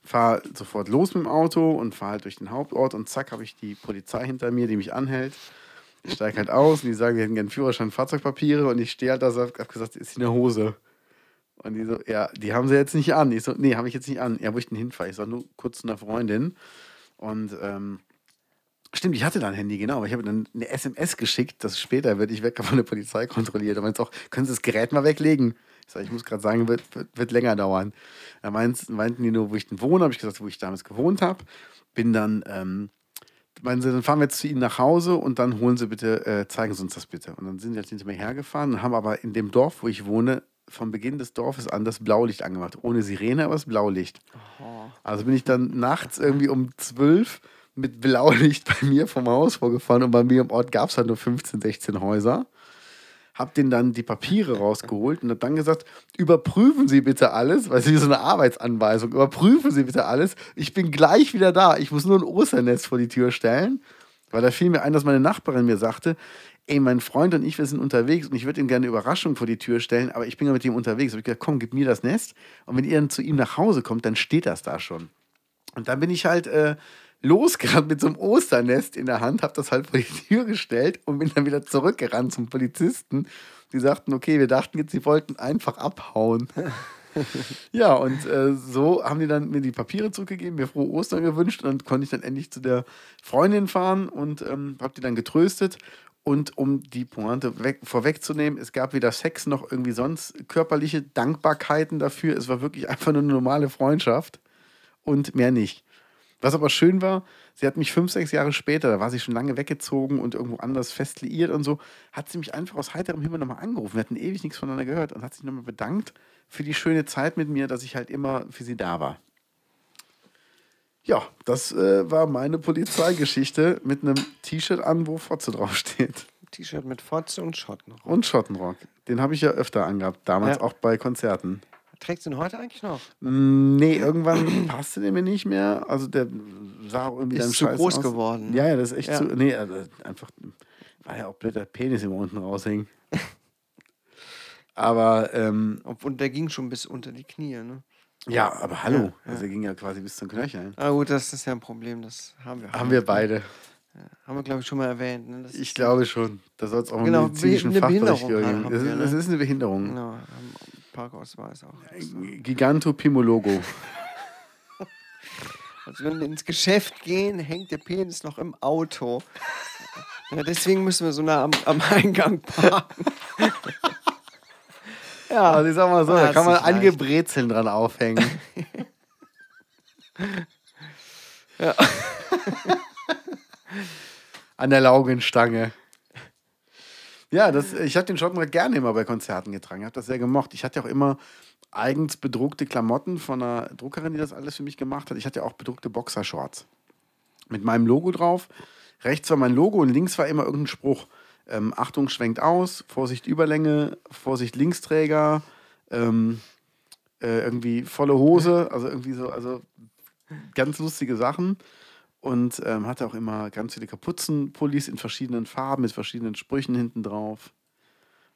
Fahre sofort los mit dem Auto und fahre halt durch den Hauptort und zack, habe ich die Polizei hinter mir, die mich anhält. Ich steige halt aus und die sagen, wir hätten gerne Führerschein, Fahrzeugpapiere und ich stehe halt da so, habe gesagt, ist in der Hose. Und die so, ja, die haben sie jetzt nicht an. Ich so, nee, habe ich jetzt nicht an. Ja, wo ich denn hinfahre? Ich sage nur kurz zu einer Freundin. Und ähm, stimmt, ich hatte da ein Handy, genau. Aber ich habe dann eine SMS geschickt, dass später werde ich weg von der Polizei kontrolliert. Da meinte auch, können Sie das Gerät mal weglegen? Ich sage, ich muss gerade sagen, wird, wird, wird länger dauern. Da meinten, meinten die nur, wo ich denn wohne. Habe ich gesagt, wo ich damals gewohnt habe. Bin dann, ähm, meinen sie, dann fahren wir jetzt zu Ihnen nach Hause und dann holen Sie bitte, äh, zeigen Sie uns das bitte. Und dann sind sie halt hinter mir hergefahren und haben aber in dem Dorf, wo ich wohne, vom Beginn des Dorfes an das Blaulicht angemacht. Ohne Sirene, aber das Blaulicht. Also bin ich dann nachts irgendwie um 12 mit Blaulicht bei mir vom Haus vorgefahren und bei mir im Ort gab es halt nur 15, 16 Häuser. Hab denen dann die Papiere rausgeholt und hab dann gesagt, überprüfen Sie bitte alles, weil es ist so eine Arbeitsanweisung, überprüfen Sie bitte alles. Ich bin gleich wieder da. Ich muss nur ein Osternest vor die Tür stellen. Weil da fiel mir ein, dass meine Nachbarin mir sagte, ey, mein Freund und ich, wir sind unterwegs und ich würde ihm gerne eine Überraschung vor die Tür stellen, aber ich bin ja mit ihm unterwegs. Habe ich gesagt, komm, gib mir das Nest. Und wenn ihr dann zu ihm nach Hause kommt, dann steht das da schon. Und dann bin ich halt äh, losgerannt mit so einem Osternest in der Hand, habe das halt vor die Tür gestellt und bin dann wieder zurückgerannt zum Polizisten. Die sagten, okay, wir dachten jetzt, sie wollten einfach abhauen. ja, und äh, so haben die dann mir die Papiere zurückgegeben, mir frohe Ostern gewünscht und dann konnte ich dann endlich zu der Freundin fahren und ähm, habe die dann getröstet. Und um die Pointe weg, vorwegzunehmen, es gab weder Sex noch irgendwie sonst körperliche Dankbarkeiten dafür. Es war wirklich einfach nur eine normale Freundschaft und mehr nicht. Was aber schön war, sie hat mich fünf, sechs Jahre später, da war sie schon lange weggezogen und irgendwo anders fest liiert und so, hat sie mich einfach aus heiterem Himmel nochmal angerufen. Wir hatten ewig nichts voneinander gehört und hat sich nochmal bedankt für die schöne Zeit mit mir, dass ich halt immer für sie da war. Ja, das äh, war meine Polizeigeschichte mit einem T-Shirt an, wo Fotze draufsteht. T-Shirt mit Fotze und Schotten. Und Schottenrock. Den habe ich ja öfter angehabt, damals Ja. auch bei Konzerten. Trägst du ihn heute eigentlich noch? Mm, Nee, irgendwann passte der mir nicht mehr. Also der sah auch irgendwie Ist dann zu scheiße groß aus. geworden? Ja, ja, das ist echt Ja. zu. Nee, also einfach. War ja auch blöd, der Penis immer unten raushing. Aber ähm, Und der ging schon bis unter die Knie, ne? Ja, aber hallo. Ja, Also er ging ja quasi bis zum Knöcheln. Ah gut, das ist ja ein Problem, das haben wir. Haben wir beide. Haben wir, glaube ich, schon mal erwähnt. Ne? Ich glaube schon. Da soll es auch Genau, einen medizinischen eine Fachbericht geben. Das, wir, ne? das ist eine Behinderung. Genau, Parkausweis auch. Gigantopimologo. Also wenn wir ins Geschäft gehen, hängt der Penis noch im Auto. Ja, deswegen müssen wir so nah am, am Eingang parken. ja, Also ich sag mal so, da kann man einige leicht. Brezeln dran aufhängen. Ja. An der Laugenstange. Ja, das, ich habe den Schottenrock gerne immer bei Konzerten getragen. Ich habe das sehr gemocht. Ich hatte auch immer eigens bedruckte Klamotten von einer Druckerin, die das alles für mich gemacht hat. Ich hatte auch bedruckte Boxershorts mit meinem Logo drauf. Rechts war mein Logo und links war immer irgendein Spruch. Ähm, Achtung, schwenkt aus, Vorsicht Überlänge, Vorsicht Linksträger, ähm, äh, irgendwie volle Hose, also irgendwie so, also ganz lustige Sachen. Und ähm, hatte auch immer ganz viele Kapuzenpullis in verschiedenen Farben mit verschiedenen Sprüchen hinten drauf.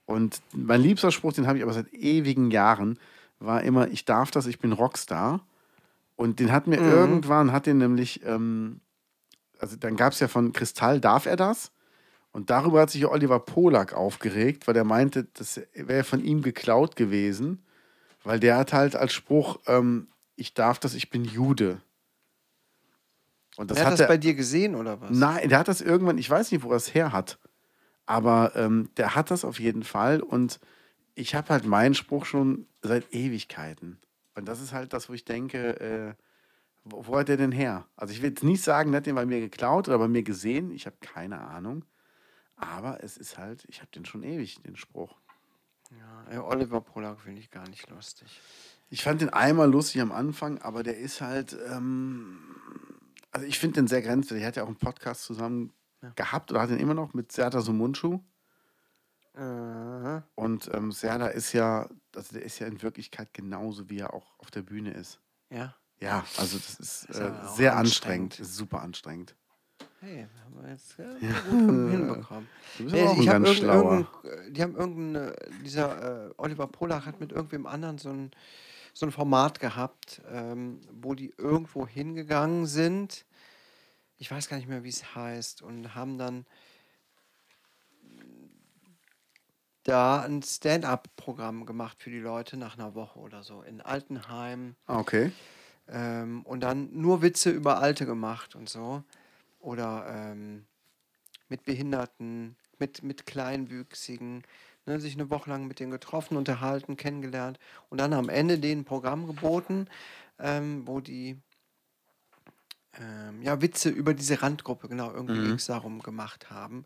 Und mein liebster Spruch, den habe ich aber seit ewigen Jahren, war immer, ich darf das, ich bin Rockstar. Und den hat mir irgendwann, hat den nämlich, ähm, also dann gab es ja von Kristall, darf er das? Und darüber hat sich Oliver Polak aufgeregt, weil er meinte, das wäre von ihm geklaut gewesen, weil der hat halt als Spruch, ähm, ich darf das, ich bin Jude. Und das Wer hat hat das er, bei dir gesehen oder was? Nein, der hat das irgendwann, ich weiß nicht, wo er es her hat, aber ähm, der hat das auf jeden Fall und ich habe halt meinen Spruch schon seit Ewigkeiten. Und das ist halt das, wo ich denke, äh, wo, wo hat der denn her? Also ich will jetzt nicht sagen, der hat den bei mir geklaut oder bei mir gesehen, ich habe keine Ahnung. Aber es ist halt, ich habe den schon ewig, den Spruch. Ja, Oliver Polak finde ich gar nicht lustig. Ich fand den einmal lustig am Anfang, aber der ist halt, ähm, also ich finde den sehr grenzwertig. Er hat ja auch einen Podcast zusammen gehabt oder hat ihn immer noch mit Serda Sumunchu. Äh, Und ähm, Serda ist ja, also der ist ja in Wirklichkeit genauso, wie er auch auf der Bühne ist. ja. Ja, also das ist Ist äh, auch sehr anstrengend. anstrengend, ist super anstrengend. Hey, haben wir jetzt äh, gut hinbekommen. Du bist Nee, aber auch ein ganz schlauer. äh, die haben irgendein, dieser äh, Oliver Polach hat mit irgendwem anderen so ein, so ein Format gehabt, ähm, wo die irgendwo hingegangen sind. Ich weiß gar nicht mehr, wie es heißt, und haben dann da ein Stand-up-Programm gemacht für die Leute nach einer Woche oder so in Altenheim. Ah, okay. Ähm, und dann nur Witze über Alte gemacht und so. Oder ähm, mit Behinderten, mit, mit Kleinwüchsigen. Ne, sich eine Woche lang mit denen getroffen, unterhalten, kennengelernt. Und dann am Ende denen ein Programm geboten, ähm, wo die ähm, ja, Witze über diese Randgruppe, genau, irgendwie Mhm. darum, gemacht haben.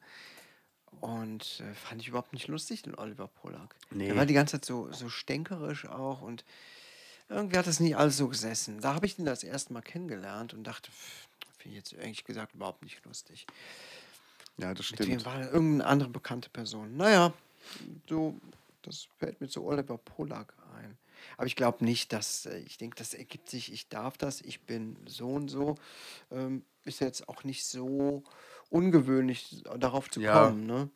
Und äh, fand ich überhaupt nicht lustig, den Oliver Polak. Nee. Der war die ganze Zeit so, so stänkerisch auch und irgendwie hat das nicht alles so gesessen. Da habe ich ihn das erste Mal kennengelernt und dachte, pff, finde ich jetzt ehrlich gesagt überhaupt nicht lustig. Ja, das Mit wem stimmt. war denn irgendeine andere bekannte Person? Naja, so, das fällt mir zu Oliver Polak ein. Aber ich glaube nicht, dass, äh, ich denke, das ergibt sich, ich darf das, ich bin so und so. Ähm, ist jetzt auch nicht so ungewöhnlich, darauf zu Ja. kommen, ne?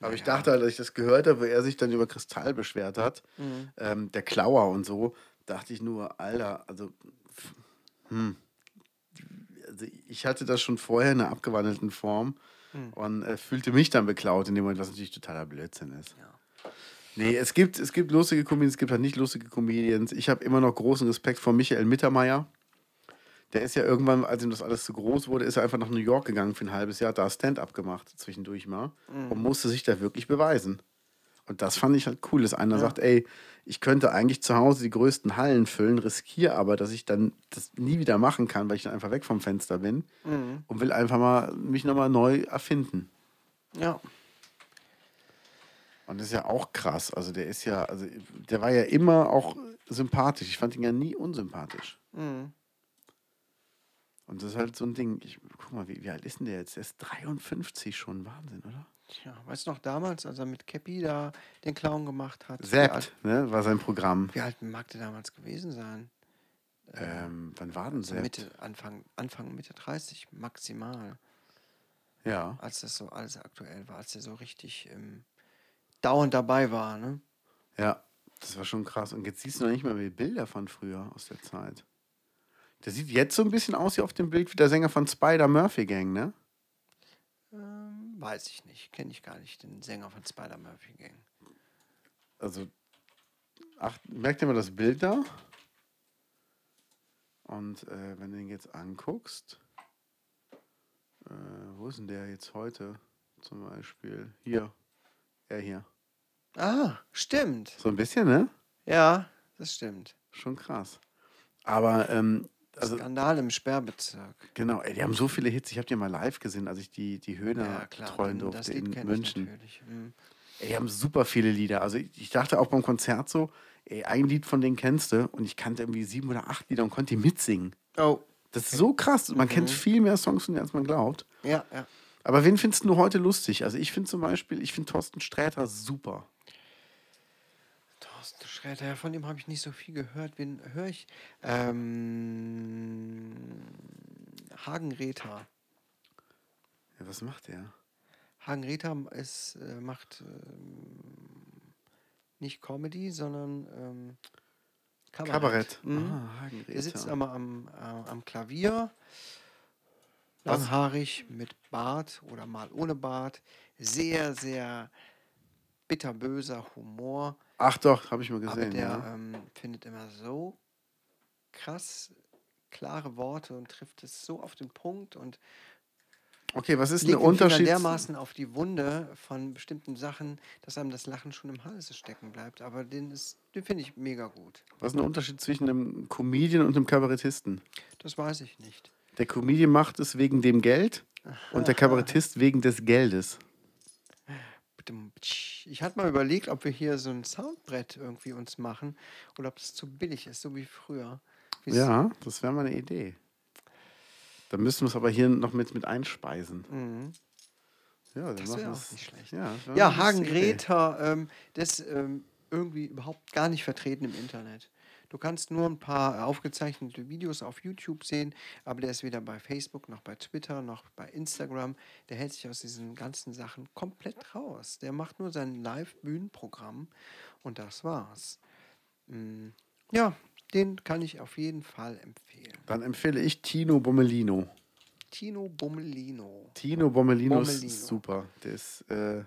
Aber ich dachte halt, als ich das gehört habe, wo er sich dann über Kristall beschwert hat, Mhm. ähm, der Klauer und so, dachte ich nur, Alter, also, hm. Also ich hatte das schon vorher in einer abgewandelten Form Hm. und äh, fühlte mich dann beklaut in dem Moment, was natürlich totaler Blödsinn ist. Nee, es gibt, es gibt lustige Comedians, es gibt halt nicht lustige Comedians. Ich habe immer noch großen Respekt vor Michael Mittermeier. Der ist ja irgendwann, als ihm das alles zu groß wurde, ist er einfach nach New York gegangen für ein halbes Jahr, da Stand-up gemacht, zwischendurch mal, und musste sich da wirklich beweisen. Und das fand ich halt cool, dass einer sagt, ey, ich könnte eigentlich zu Hause die größten Hallen füllen, riskiere aber, dass ich dann das nie wieder machen kann, weil ich dann einfach weg vom Fenster bin und will einfach mal mich nochmal neu erfinden. Ja. Und das ist ja auch krass. Also der ist ja, also der war ja immer auch sympathisch. Ich fand ihn ja nie unsympathisch. Mhm. Und das ist halt so ein Ding. Ich, guck mal, wie, wie alt ist denn der jetzt? Der ist 53 schon. Wahnsinn, oder? Tja, weißt du noch damals, als er mit Cappy da den Clown gemacht hat? Alt, ne? War sein Programm. wie alt mag der damals gewesen sein? Ähm, wann war denn Sept? Mitte, Anfang, Anfang, Mitte 30 maximal, Ja. als das so alles aktuell war, als er so richtig ähm, dauernd dabei war, ne? Ja, das war schon krass. Und jetzt siehst du noch nicht mal mehr Bilder von früher aus der Zeit. Der sieht jetzt so ein bisschen aus wie auf dem Bild wie der Sänger von Spider Murphy Gang, ne? Weiß ich nicht, kenne ich gar nicht, den Sänger von Spider Murphy Gang. Also, ach, merkt ihr mal das Bild da? Und äh, wenn du den jetzt anguckst, äh, wo ist denn der jetzt heute zum Beispiel? Hier, er hier. Ah, stimmt. So ein bisschen, ne? Ja, das stimmt. Schon krass. Aber, ähm, also, Skandal im Sperrbezirk. genau, ey, die haben so viele Hits. Ich habe die mal live gesehen, als ich die, die Höhner Ja, klar. betreuen dann Das durfte Lied in München. natürlich. Mhm. Ey, die haben super viele Lieder. Also ich, ich dachte auch beim Konzert so, ey, ein Lied von denen kennst du und ich kannte irgendwie sieben oder acht Lieder und konnte die mitsingen. Oh, Das ist so krass. Man kennt Mhm. viel mehr Songs von denen, als man glaubt. ja, ja. Aber wen findest du heute lustig? Also ich finde zum Beispiel, ich finde Thorsten Sträter super. Ja, von dem habe ich nicht so viel gehört. Wen höre ich? Ähm, Hagen Rether. Ja, was macht der? Hagen Rether ist, äh, macht ähm, nicht Comedy, sondern ähm, Kabarett. Kabarett. Mhm. Ah, Hagen Er sitzt aber am, äh, am Klavier, langhaarig, mit Bart oder mal ohne Bart. Sehr, sehr bitterböser Humor. Ach doch, habe ich mal Aber gesehen. der ja. ähm, findet immer so krass klare Worte und trifft es so auf den Punkt und Okay, was ist der Unterschied? dermaßen auf die Wunde von bestimmten Sachen, dass einem das Lachen schon im Halse stecken bleibt. Aber den, ist- den finde ich mega gut. Was ist der Unterschied zwischen einem Comedian und einem Kabarettisten? Das weiß ich nicht. Der Comedian macht es wegen dem Geld und der Kabarettist wegen des Geldes. Ich, hatte mal überlegt, ob wir hier so ein Soundbrett irgendwie uns machen oder ob es zu billig ist, so wie früher. Wie's- Ja, das wäre mal eine Idee. Dann müssen wir es aber hier noch mit, mit einspeisen. Mhm. Ja, Das wäre auch nicht schlecht. Ja, das Ja, Hagen. Greta, ähm, das ist ähm, irgendwie überhaupt gar nicht vertreten im Internet. Du kannst nur ein paar aufgezeichnete Videos auf YouTube sehen, aber der ist weder bei Facebook noch bei Twitter noch bei Instagram. Der hält sich aus diesen ganzen Sachen komplett raus. Der macht nur sein Live-Bühnenprogramm und das war's. Mm, Ja, den kann ich auf jeden Fall empfehlen. Dann empfehle ich Tino Bommelino. Tino Bommelino. Tino Bommelino, Bommelino. ist super. Der ist äh,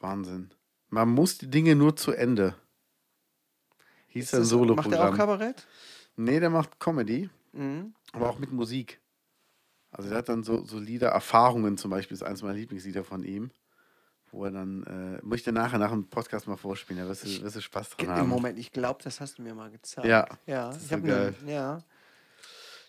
Wahnsinn. Man muss die Dinge nur zu Ende. Hieß Ist sein das- Macht er auch. Kabarett? Nee, der macht Comedy, Mhm. aber auch mit Musik. Also der hat dann so, so Lieder, Erfahrungen zum Beispiel, ist eins meiner Lieblingslieder von ihm. Wo er dann, äh, muss ich dir nachher nach dem Podcast mal vorspielen, da wirst du, wirst du Spaß dran Im haben. Moment, ich glaube, das hast du mir mal gezeigt. Ja, ja. das ist Ich so habe geil. ne, ja.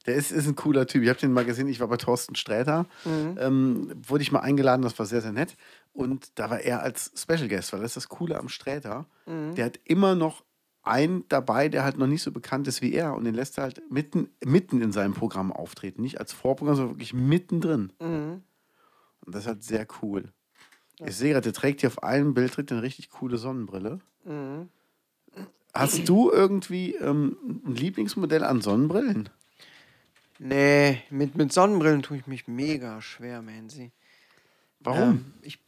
Der ist, ist ein cooler Typ. Ich habe den mal gesehen, ich war bei Thorsten Sträter. Ähm, wurde ich mal eingeladen, das war sehr, sehr nett. Und da war er als Special Guest, weil das ist das Coole am Sträter. Der hat immer noch einen dabei, der halt noch nicht so bekannt ist wie er. Und den lässt er halt mitten, mitten in seinem Programm auftreten. Nicht als Vorprogramm, sondern wirklich mittendrin. Mhm. Und das ist halt sehr cool. Ich sehe gerade, der trägt hier auf einem Bild trägt eine richtig coole Sonnenbrille. Mhm. Hast du irgendwie ähm, ein Lieblingsmodell an Sonnenbrillen? Nee, mit, mit Sonnenbrillen tue ich mich mega schwer, Mansi. Warum? Ähm, ich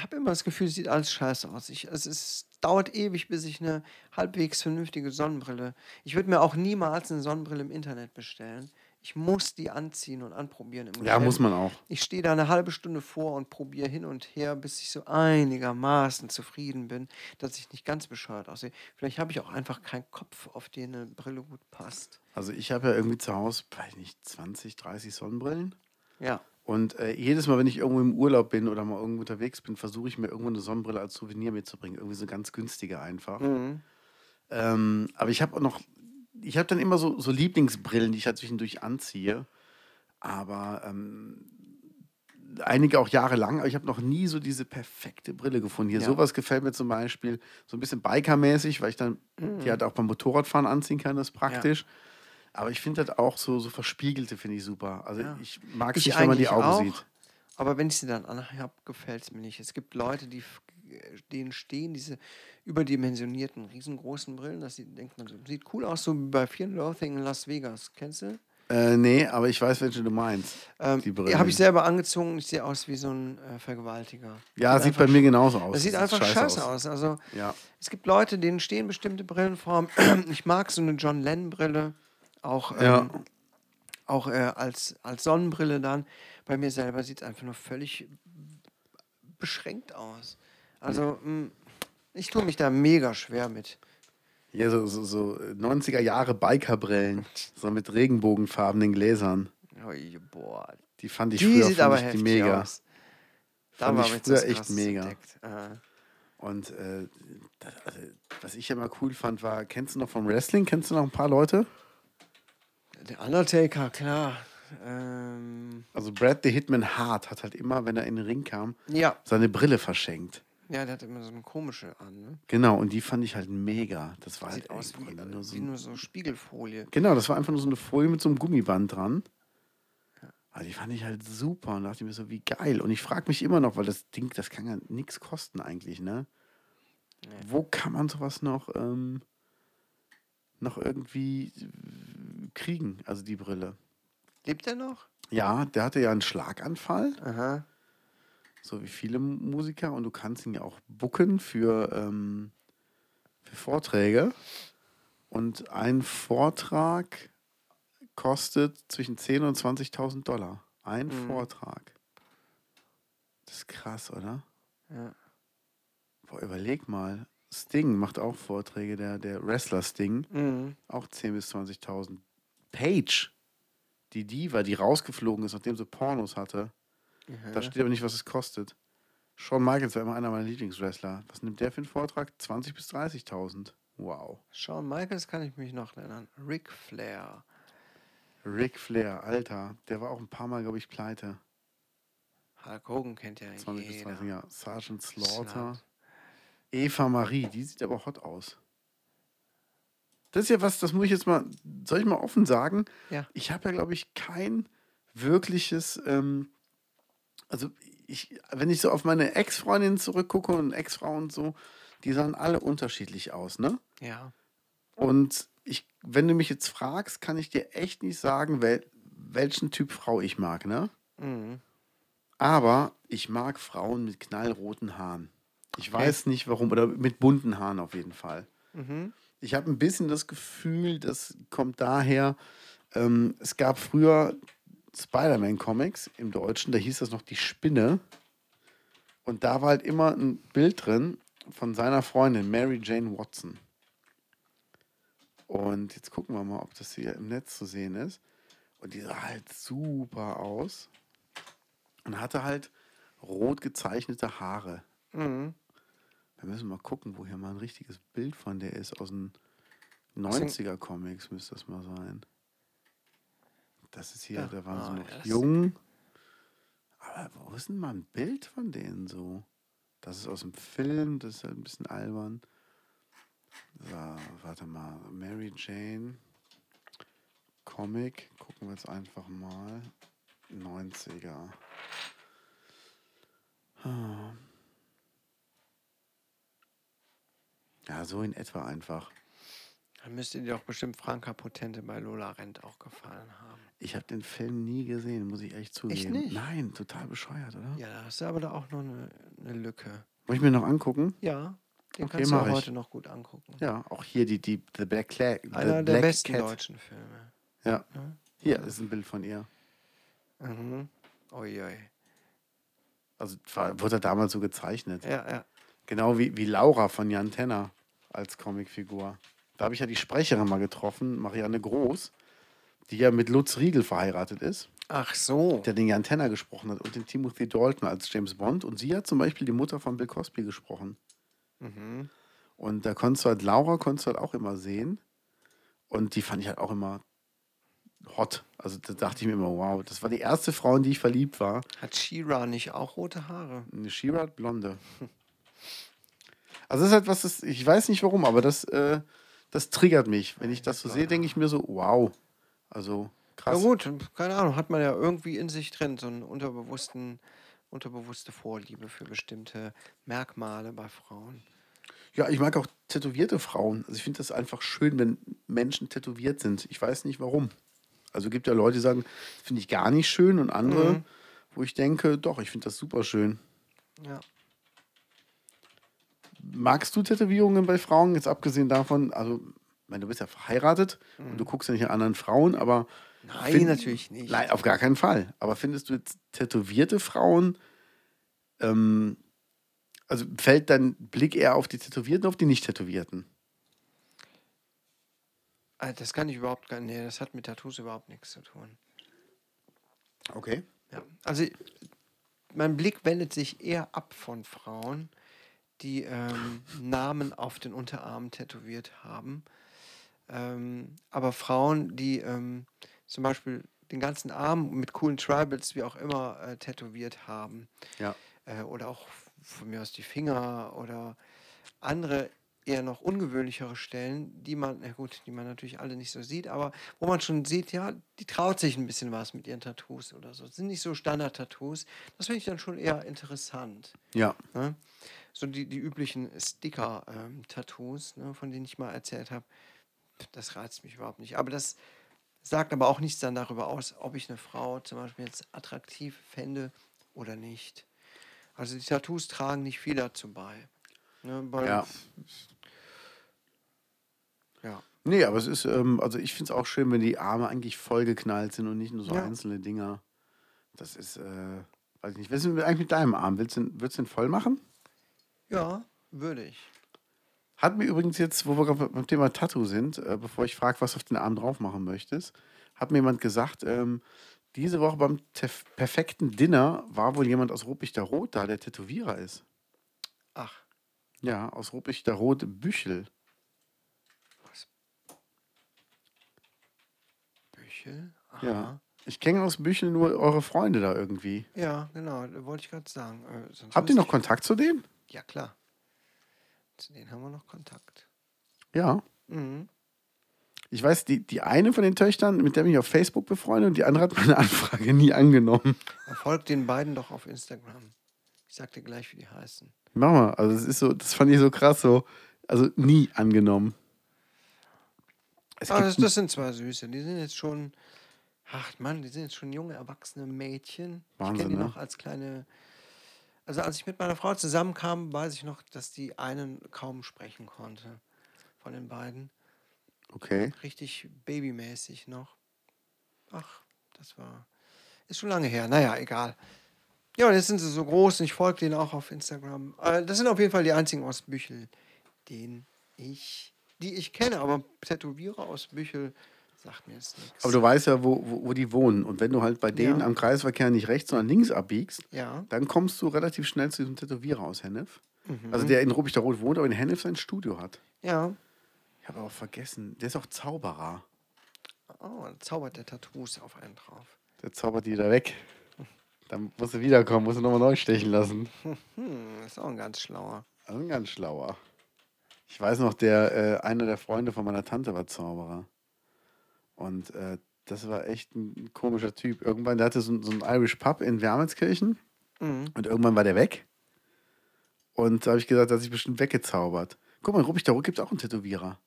habe immer das Gefühl, es sieht alles scheiße aus. Ich, es ist, dauert ewig, bis ich eine halbwegs vernünftige Sonnenbrille. Ich würde mir auch niemals eine Sonnenbrille im Internet bestellen. Ich muss die anziehen und anprobieren im ja, muss man auch. Ich stehe da eine halbe Stunde vor und probiere hin und her, bis ich so einigermaßen zufrieden bin, dass ich nicht ganz bescheuert aussehe. Vielleicht habe ich auch einfach keinen Kopf, auf den eine Brille gut passt. Also ich habe ja irgendwie zu Hause, weiß nicht, 20, 30 Sonnenbrillen. Ja. Und äh, jedes Mal, wenn ich irgendwo im Urlaub bin oder mal irgendwo unterwegs bin, versuche ich mir irgendwo eine Sonnenbrille als Souvenir mitzubringen. Irgendwie so ganz günstige einfach. Mhm. Ähm, aber ich habe auch noch, ich habe dann immer so, so Lieblingsbrillen, die ich halt zwischendurch anziehe. Aber ähm, einige auch jahrelang, aber ich habe noch nie so diese perfekte Brille gefunden. Hier Ja. sowas gefällt mir zum Beispiel so ein bisschen Biker-mäßig, weil ich dann Mhm. die halt auch beim Motorradfahren anziehen kann, das ist praktisch. Aber ich finde halt auch so, so verspiegelte finde ich super. Also Ja. ich mag es Ich nicht, wenn man die Augen auch. sieht. Aber wenn ich sie dann anhabe, gefällt es mir nicht. Es gibt Leute, die denen stehen diese überdimensionierten, riesengroßen Brillen. Das sieht, denkt man so, sieht cool aus, so wie bei and Loathing in Las Vegas. Kennst du? Äh, nee, aber ich weiß, welche du meinst. Ähm, die die Brillen. habe ich selber angezogen. Ich sehe aus wie so ein äh, Vergewaltiger. Ja, sieht bei einfach mir genauso aus. Das sieht Das einfach scheiße, aus. Also Ja. es gibt Leute, denen stehen bestimmte Brillenformen. Ich mag so eine John Lennon Brille, auch, ähm, Ja. auch äh, als, als Sonnenbrille dann. Bei mir selber sieht es einfach nur völlig beschränkt aus. Also mh, ich tue mich da mega schwer mit. Ja, so, so, so 90er Jahre Bikerbrillen, so mit regenbogenfarbenen Gläsern. Ui, boah, Die fand ich die früher sieht fand aber ich die heftig mega. aus. Da Fand war ich früher echt mega. Äh, Und äh, das, also, was ich immer cool fand, war, kennst du noch vom Wrestling? Kennst du noch ein paar Leute? Der Undertaker, klar. Ähm, Also Brad the Hitman Hart hat halt immer, wenn er in den Ring kam, ja. seine Brille verschenkt. ja, der hat immer so eine komische an. Ne? Genau, und die fand ich halt mega. Das war Sieht halt aus wie, nur so wie nur so Spiegelfolie. Genau, das war einfach nur so eine Folie mit so einem Gummiband dran. Also die fand ich halt super und dachte mir so, wie geil. Und ich frage mich immer noch, weil das Ding, das kann ja nichts kosten eigentlich, ne? Wo kann man sowas noch, ähm, noch irgendwie äh, kriegen, also die Brille? Lebt er noch? Ja, der hatte ja einen Schlaganfall, Aha. so wie viele Musiker, und du kannst ihn ja auch bucken für, ähm, für Vorträge. Und ein Vortrag kostet zwischen 10.000 und 20.000 Dollar. Ein Mhm. Vortrag. Das ist krass, oder? Ja. Boah, überleg mal. Sting macht auch Vorträge, der, der Wrestler Sting. Mhm. Auch 10.000 bis 20.000. Page, die Diva, die rausgeflogen ist, nachdem sie Pornos hatte. Da steht aber nicht, was es kostet. Shawn Michaels war immer einer meiner Lieblingswrestler. Was nimmt der für einen Vortrag? 20.000 bis 30.000. Wow. Shawn Michaels kann ich mich noch erinnern. Ric Flair. Ric Flair, Alter, der war auch ein paar Mal, glaube ich, pleite. Hulk Hogan kennt ja 20 bis jeder. 30 Jahre. Sergeant Slaughter. Eva Marie, die sieht aber hot aus. Das ist ja was, das muss ich jetzt mal, soll ich mal offen sagen? Ja. Ich habe ja, glaube ich, kein wirkliches, ähm, also ich, wenn ich so auf meine Ex-Freundinnen zurückgucke und Ex-Frauen so, die sahen alle unterschiedlich aus, ne? Ja. Und ich, wenn du mich jetzt fragst, kann ich dir echt nicht sagen, wel, welchen Typ Frau ich mag, ne? Mhm. Aber ich mag Frauen mit knallroten Haaren. Ich weiß nicht warum, oder mit bunten Haaren auf jeden Fall. Mhm. Ich habe ein bisschen das Gefühl, das kommt daher, ähm, es gab früher Spider-Man-Comics im Deutschen, da hieß das noch die Spinne. Und da war halt immer ein Bild drin von seiner Freundin, Mary Jane Watson. Und jetzt gucken wir mal, ob das hier im Netz zu sehen ist. Und die sah halt super aus. Und hatte halt rot gezeichnete Haare. Mhm. Wir müssen mal gucken, wo hier mal ein richtiges Bild von der ist. Aus den 90er Comics müsste das mal sein. Das ist hier, Ja, da waren sie ah, noch jung. Aber wo ist denn mal ein Bild von denen so? Das ist aus dem Film, das ist halt ein bisschen albern. So, warte mal. Mary Jane. Comic. Gucken wir jetzt einfach mal. 90er. Ah. Ja, so in etwa einfach. Dann müsste dir doch bestimmt Franka Potente bei Lola Rent auch gefallen haben. Ich habe den Film nie gesehen, muss ich echt zugeben. nicht? Nein, total bescheuert, oder? Ja, da hast du aber da auch noch eine, eine Lücke. Muss ich mir noch angucken? Ja, den Okay, kannst du ich. heute noch gut angucken. Ja, auch hier die, die The Black, Cla The Einer der Black besten Cat. deutschen Filme. Ja. Ja. Hier ist ein Bild von ihr. Mhm. Uiui. Also war, wurde er damals so gezeichnet. Ja, ja. Genau wie, wie Laura von Jan Tenner als Comicfigur. Da habe ich ja die Sprecherin mal getroffen, Marianne Groß, die ja mit Lutz Riegel verheiratet ist, Ach so. der den Jan Tenner gesprochen hat und den Timothy Dalton als James Bond. Und sie hat zum Beispiel die Mutter von Bill Cosby gesprochen. Mhm. Und da konntest du halt, Laura konntest du halt auch immer sehen. Und die fand ich halt auch immer hot. Also da dachte ich mir immer, wow, das war die erste Frau, in die ich verliebt war. Hat Shira nicht auch rote Haare? Eine Shira hat Blonde. Also das ist halt was, das, ich weiß nicht warum, aber das, äh, das triggert mich. Wenn ich das so sehe, denke ich mir so, wow. Also Ja krass. gut, keine Ahnung, hat man ja irgendwie in sich drin, so einen unterbewussten, unterbewusste Vorliebe für bestimmte Merkmale bei Frauen. Ja, ich mag auch tätowierte Frauen. Also ich finde das einfach schön, wenn Menschen tätowiert sind. Ich weiß nicht warum. Also gibt ja Leute, die sagen, das finde ich gar nicht schön und andere, Mhm. wo ich denke, doch, ich finde das super schön. Ja. Magst du Tätowierungen bei Frauen? Jetzt abgesehen davon, also, ich meine, du bist ja verheiratet und du guckst ja nicht an anderen Frauen, aber. Mhm. Nein, find- natürlich nicht. Nein, auf gar keinen Fall. Aber findest du jetzt tätowierte Frauen, ähm, also fällt dein Blick eher auf die Tätowierten, auf die nicht Tätowierten? Ah, Das kann ich überhaupt gar nicht. Nee, das hat mit Tattoos überhaupt nichts zu tun. Okay. Ja. Also mein Blick wendet sich eher ab von Frauen, die ähm, Namen auf den Unterarmen tätowiert haben. Ähm, aber Frauen, die ähm, zum Beispiel den ganzen Arm mit coolen Tribals, wie auch immer, äh, tätowiert haben. Ja. Äh, oder auch von mir aus die Finger oder andere eher noch ungewöhnlichere Stellen, die man, na gut, die man natürlich alle nicht so sieht, aber wo man schon sieht, ja, die traut sich ein bisschen was mit ihren Tattoos oder so. Das sind nicht so Standard-Tattoos. Das finde ich dann schon eher interessant. Ja. Ne? So die, die üblichen Sticker-Tattoos, ne, von denen ich mal erzählt habe, das reizt mich überhaupt nicht. Aber das sagt aber auch nichts dann darüber aus, ob ich eine Frau zum Beispiel jetzt attraktiv fände oder nicht. Also die Tattoos tragen nicht viel dazu bei. Ne, Ja. ja. Nee, aber es ist, ähm, also ich finde es auch schön, wenn die Arme eigentlich vollgeknallt sind und nicht nur so Ja. einzelne Dinger. Das ist, äh, weiß ich nicht. Was ist denn eigentlich mit deinem Arm? Willst du, willst du ihn voll machen? Ja, würde ich. Hat mir übrigens jetzt, wo wir gerade beim Thema Tattoo sind, äh, bevor ich frage, was du auf den Arm drauf machen möchtest, hat mir jemand gesagt, ähm, diese Woche beim tef- perfekten Dinner war wohl jemand aus Ruppichter Rot da, der Tätowierer ist. Ach, Ja, aus Ruppichter Rot Büchel. Büchel? Ja. Aha. Ich kenne aus Büchel nur eure Freunde da irgendwie. Ja, genau, da wollte ich gerade sagen. Äh, Habt ihr noch Kontakt zu dem? Ja, klar. Zu denen haben wir noch Kontakt. Ja. Mhm. Ich weiß, die, die eine von den Töchtern, mit der bin ich auf Facebook befreundet und die andere hat meine Anfrage nie angenommen. Folgt den beiden doch auf Instagram. Ich sag dir gleich, wie die heißen. Mach mal, also das ist so, das fand ich so krass, so, also nie angenommen. Es Aber das, gibt das sind zwei Süße. Die sind jetzt schon, ach Mann, die sind jetzt schon junge, erwachsene Mädchen. ich Wahnsinn, kenne die ne? noch als kleine. Also als ich mit meiner Frau zusammenkam, weiß ich noch, dass die einen kaum sprechen konnte. Von den beiden. okay. Richtig babymäßig noch. Ach, das war. Ist schon lange her. Naja, egal. Ja, und jetzt sind sie so groß und ich folge denen auch auf Instagram. Äh, Das sind auf jeden Fall die einzigen aus Büchel, den ich, die ich kenne, aber Tätowierer aus Büchel sagt mir jetzt nichts. Aber du weißt ja, wo, wo, wo die wohnen. Und wenn du halt bei denen Ja. am Kreisverkehr nicht rechts, sondern links abbiegst, Ja. dann kommst du relativ schnell zu diesem Tätowierer aus Hennef. Mhm. Also der in Rot wohnt, aber in Hennef sein Studio hat. Ja. Ich habe auch vergessen, der ist auch Zauberer. Oh, dann zaubert der Tattoos auf einen drauf. Der zaubert die da weg. Dann musst du wiederkommen, musst du nochmal neu stechen lassen. Hm, ist auch ein ganz schlauer. Also ein ganz schlauer. Ich weiß noch, der, äh, einer der Freunde von meiner Tante war Zauberer. Und äh, das war echt ein komischer Typ. Irgendwann, der hatte so, ein- so einen Irish Pub in Wermelskirchen Mhm. und irgendwann war der weg. Und da habe ich gesagt, der hat sich bestimmt weggezaubert. Guck mal, in Rubik gibt es auch einen Tätowierer.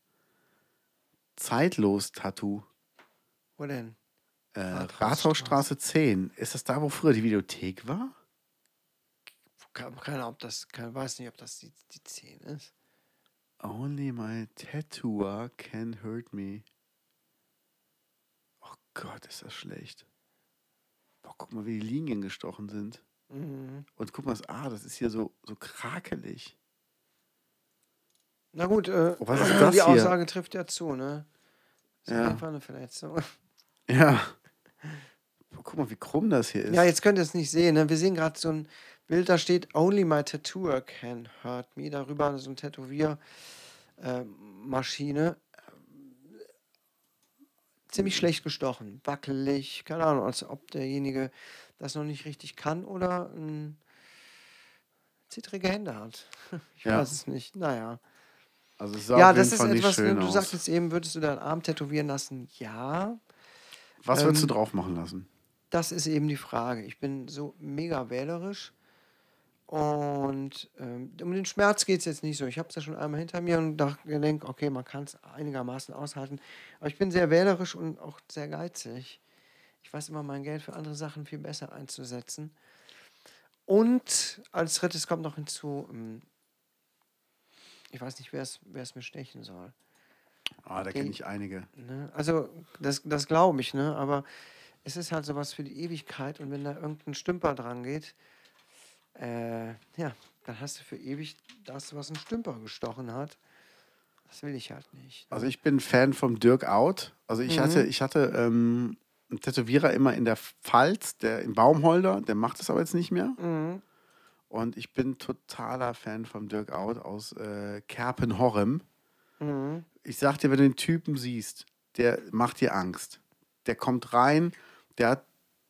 Zeitlos-Tattoo. Wo denn? Äh, Rathausstraße. Rathausstraße 10. Ist das da, wo früher die Videothek war? Ke- Keine Ahnung, ob das, keine, weiß nicht, ob das die, die 10 ist. Only my tattooer can hurt me. Gott, ist das schlecht. Boah, guck mal, wie die Linien gestochen sind. Mhm. Und guck mal, das A, das ist hier so, so krakelig. Na gut, äh, Oh, die hier? Aussage trifft ja zu, ne? Ist Ja. einfach eine Verletzung. Ja. Guck mal, wie krumm das hier ist. Ja, jetzt könnt ihr es nicht sehen. Ne? Wir sehen gerade so ein Bild, da steht Only my tattooer can hurt me. Darüber so eine Tätowiermaschine. Ziemlich schlecht gestochen, wackelig, keine Ahnung, als ob derjenige das noch nicht richtig kann oder ähm, zittrige Hände hat. Ich Ja. weiß es nicht. Naja. also es sah ja, auf das jeden ist Fall nicht etwas, schön du aus. sagtest eben, würdest du deinen Arm tätowieren lassen? Ja. Was würdest ähm, du drauf machen lassen? Das ist eben die Frage. Ich bin so mega wählerisch und ähm, um den Schmerz geht es jetzt nicht so. Ich habe es ja schon einmal hinter mir und dachte, denke, okay, man kann es einigermaßen aushalten. Aber ich bin sehr wählerisch und auch sehr geizig. Ich weiß immer, mein Geld für andere Sachen viel besser einzusetzen. Und als drittes kommt noch hinzu, ähm, ich weiß nicht, wer es mir stechen soll. Ah, da kenne ich- ich einige. Ne? Also, das, das glaube ich, ne? Aber es ist halt sowas für die Ewigkeit und wenn da irgendein Stümper dran geht, äh, ja, dann hast du für ewig das, was ein Stümper gestochen hat. Das will ich halt nicht. Also ich bin Fan vom Dirk Out. Also ich hatte, Mhm. ich hatte ähm, einen Tätowierer immer in der Pfalz, der in Baumholder, der macht es aber jetzt nicht mehr. Mhm. Und ich bin totaler Fan vom Dirk Out aus äh, Kerpenhorrem. Mhm. Ich sag dir, wenn du den Typen siehst, der macht dir Angst. Der kommt rein, der hat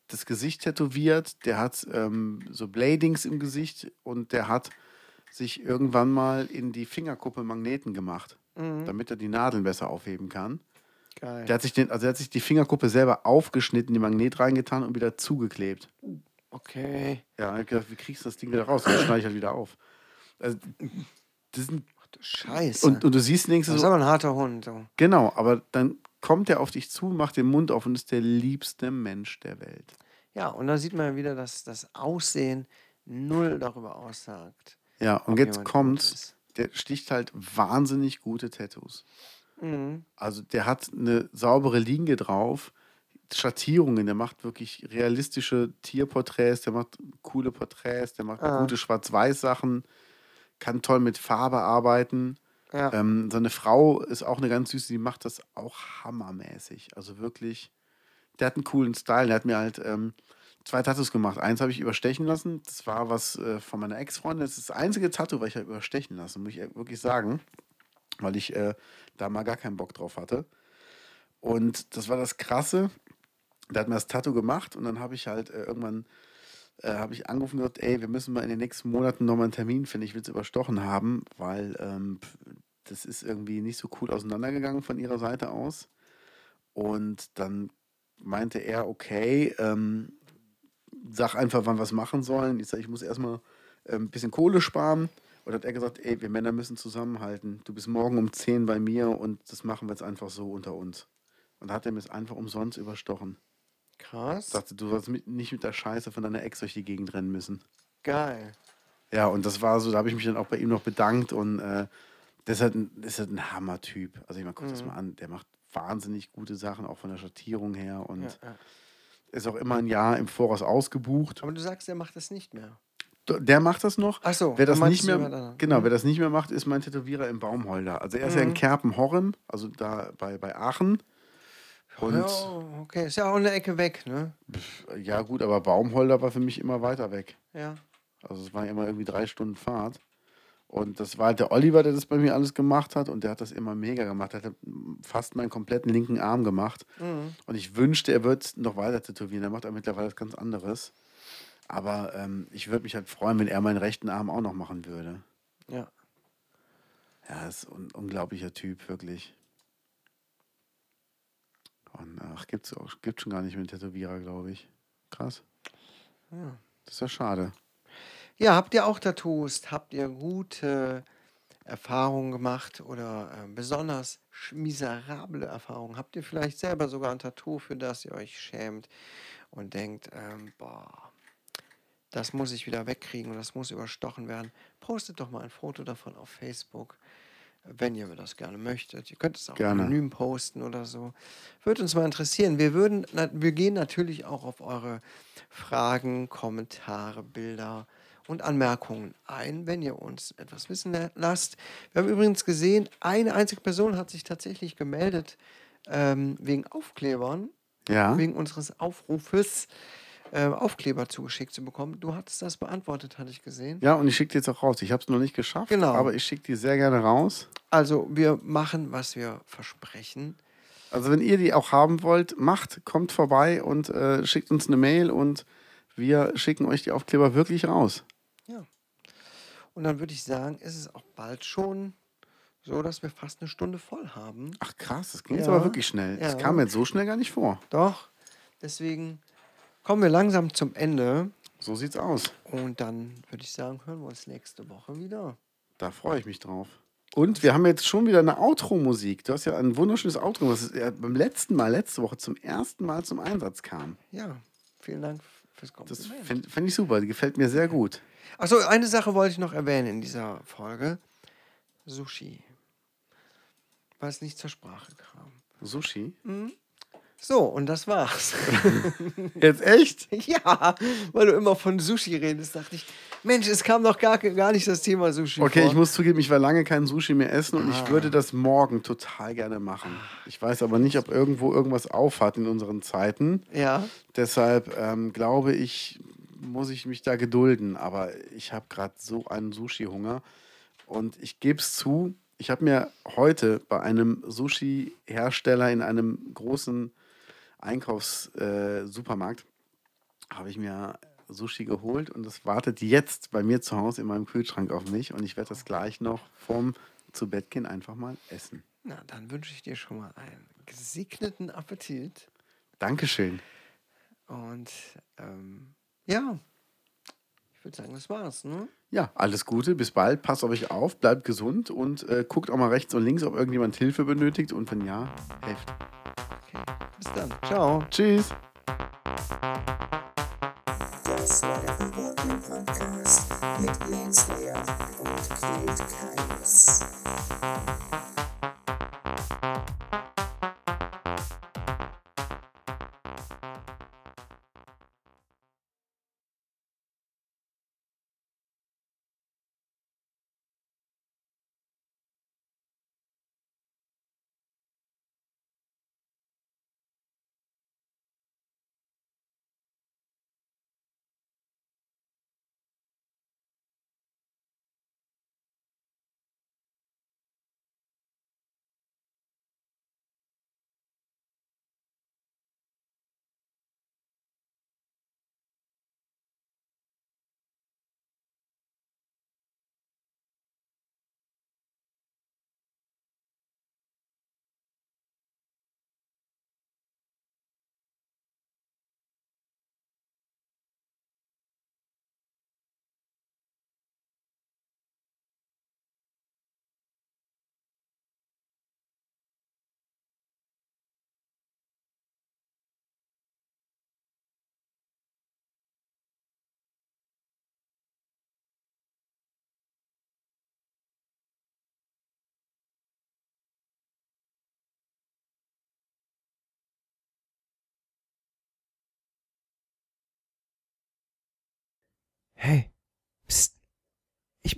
das Gesicht tätowiert, der hat ähm, so Bladings im Gesicht und der hat sich irgendwann mal in die Fingerkuppe Magneten gemacht, Mhm. damit er die Nadeln besser aufheben kann. Geil. Der hat sich den, also er hat sich die Fingerkuppe selber aufgeschnitten, die Magnet reingetan und wieder zugeklebt. Okay. Ja, ich hab gedacht, wie kriegst du das Ding wieder raus? Dann schneide ich halt wieder auf. Also, das sind, Ach du Scheiße. und, und du siehst links das ist so, aber ein harter Hund. So. genau, aber dann kommt er auf dich zu, macht den Mund auf und ist der liebste Mensch der Welt. Ja, und da sieht man ja wieder, dass das Aussehen null darüber aussagt. Ja, und jetzt kommt's, der sticht halt wahnsinnig gute Tattoos. Mhm. Also der hat eine saubere Linie drauf, Schattierungen, der macht wirklich realistische Tierporträts, der macht coole Porträts, der macht Ah. gute Schwarz-Weiß-Sachen, kann toll mit Farbe arbeiten. Ja. Ähm, seine Frau ist auch eine ganz süße, die macht das auch hammermäßig. Also wirklich, der hat einen coolen Style. Der hat mir halt ähm, zwei Tattoos gemacht. Eins habe ich überstechen lassen. Das war was äh, von meiner Ex-Freundin. Das ist das einzige Tattoo, was ich habe überstechen lassen, muss ich wirklich sagen. Weil ich äh, da mal gar keinen Bock drauf hatte. Und das war das Krasse. Der hat mir das Tattoo gemacht und dann habe ich halt äh, irgendwann äh, habe ich angerufen und gesagt, ey, wir müssen mal in den nächsten Monaten nochmal einen Termin finden. Ich will es überstochen haben, weil ähm, das ist irgendwie nicht so cool auseinandergegangen von ihrer Seite aus. Und dann meinte er, okay, ähm, sag einfach, wann wir es machen sollen. Ich sage, ich muss erstmal ähm, ein bisschen Kohle sparen. Und hat er gesagt, ey, wir Männer müssen zusammenhalten. Du bist morgen um 10 bei mir und das machen wir jetzt einfach so unter uns. Und hat er mir es einfach umsonst überstochen. Krass. Sagte, du sollst mit, nicht mit der Scheiße von deiner Ex durch die Gegend rennen müssen. Geil. Ja, und das war so, da habe ich mich dann auch bei ihm noch bedankt und äh, das ist halt ein, das ist halt ein Hammer-Typ. Also ich meine, guck das Mhm. mal an, der macht wahnsinnig gute Sachen, auch von der Schattierung her und Ja, ja. ist auch immer ein Jahr im Voraus ausgebucht. Aber du sagst, er macht das nicht mehr. Der macht das noch. Ach so, wer das nicht mehr, genau, Mhm. wer das nicht mehr macht, ist mein Tätowierer im Baumholder. Also er ist ja in Kerpen-Horrem, also da bei, bei Aachen. Und ja, okay. Ist ja auch eine Ecke weg, ne? ja gut, aber Baumholder war für mich immer weiter weg. Ja. Also es war immer irgendwie drei Stunden Fahrt. Und das war halt der Oliver, der das bei mir alles gemacht hat. Und der hat das immer mega gemacht. Er hat fast meinen kompletten linken Arm gemacht. Mhm. Und ich wünschte, er wird noch weiter tätowieren. Er macht aber mittlerweile was ganz anderes. Aber ähm, ich würde mich halt freuen, wenn er meinen rechten Arm auch noch machen würde. Ja. Ja, ist ein unglaublicher Typ, wirklich. Und ach, gibt's auch, gibt schon gar nicht mehr einen Tätowierer, glaube ich. Krass. Ja. Das ist ja schade. Ja, habt ihr auch Tattoos? Habt ihr gute Erfahrungen gemacht oder äh, besonders miserable Erfahrungen? Habt ihr vielleicht selber sogar ein Tattoo, für das ihr euch schämt und denkt, ähm, boah, das muss ich wieder wegkriegen und das muss überstochen werden? Postet doch mal ein Foto davon auf Facebook, wenn ihr das gerne möchtet. Ihr könnt es auch Gerne. anonym posten oder so. Würde uns mal interessieren. Wir, würden, wir gehen natürlich auch auf eure Fragen, Kommentare, Bilder und Anmerkungen ein, wenn ihr uns etwas wissen la- lasst. Wir haben übrigens gesehen, eine einzige Person hat sich tatsächlich gemeldet ähm, wegen Aufklebern, Ja. wegen unseres Aufrufes, äh, Aufkleber zugeschickt zu bekommen. Du hattest das beantwortet, hatte ich gesehen. Ja, und ich schicke die jetzt auch raus. Ich habe es noch nicht geschafft, Genau. aber ich schicke die sehr gerne raus. Also wir machen, was wir versprechen. Also wenn ihr die auch haben wollt, macht, kommt vorbei und äh, schickt uns eine Mail und wir schicken euch die Aufkleber wirklich raus. Ja. Und dann würde ich sagen, ist es auch bald schon so, dass wir fast eine Stunde voll haben. Ach krass, das ging jetzt Ja. aber wirklich schnell. Das Ja. kam mir jetzt so schnell gar nicht vor. Doch. Deswegen kommen wir langsam zum Ende. So sieht's aus. Und dann würde ich sagen, hören wir uns nächste Woche wieder. Da freue ich mich drauf. Und wir haben jetzt schon wieder eine Outro-Musik. Du hast ja ein wunderschönes Outro, was ja beim letzten Mal, letzte Woche, zum ersten Mal zum Einsatz kam. Ja, vielen Dank fürs Das Kompliment. fände fänd ich super, die gefällt mir sehr gut. Achso, eine Sache wollte ich noch erwähnen in dieser Folge. Sushi. Weil es nicht zur Sprache kam. Sushi? So, und das war's. Jetzt echt? ja, weil du immer von Sushi redest, dachte ich, Mensch, es kam doch gar, gar nicht das Thema Sushi Okay, vor. ich muss zugeben, ich war lange kein Sushi mehr essen und Ah. ich würde das morgen total gerne machen. Ich weiß aber nicht, ob irgendwo irgendwas aufhat in unseren Zeiten. Ja, Deshalb ähm, glaube ich, muss ich mich da gedulden. Aber ich habe gerade so einen Sushi-Hunger. Und ich gebe es zu, ich habe mir heute bei einem Sushi-Hersteller in einem großen Einkaufssupermarkt, habe ich mir Sushi geholt und das wartet jetzt bei mir zu Hause in meinem Kühlschrank auf mich. Und ich werde das gleich noch vorm zu Bett gehen einfach mal essen. na, dann wünsche ich dir schon mal einen gesegneten Appetit. Dankeschön. Und ähm, ja, ich würde sagen, das war's. Ne? Ja, alles Gute, bis bald, passt auf euch auf, bleibt gesund und äh, guckt auch mal rechts und links, ob irgendjemand Hilfe benötigt und wenn ja, helft. Bis dann. Ciao. Tschüss. Das war der Reporting Podcast mit Lance Lear und Kate Kaius.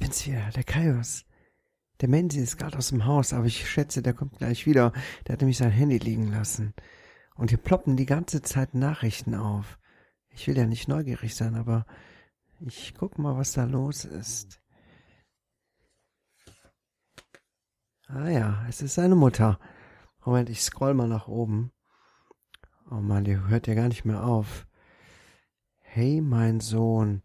Bin's wieder, der Kaius. Der Menzi ist gerade aus dem Haus, aber ich schätze, der kommt gleich wieder. Der hat nämlich sein Handy liegen lassen. Und hier ploppen die ganze Zeit Nachrichten auf. Ich will ja nicht neugierig sein, aber ich guck mal, was da los ist. Ah ja, es ist seine Mutter. Moment, ich scroll mal nach oben. Oh Mann, die hört ja gar nicht mehr auf. Hey, mein Sohn,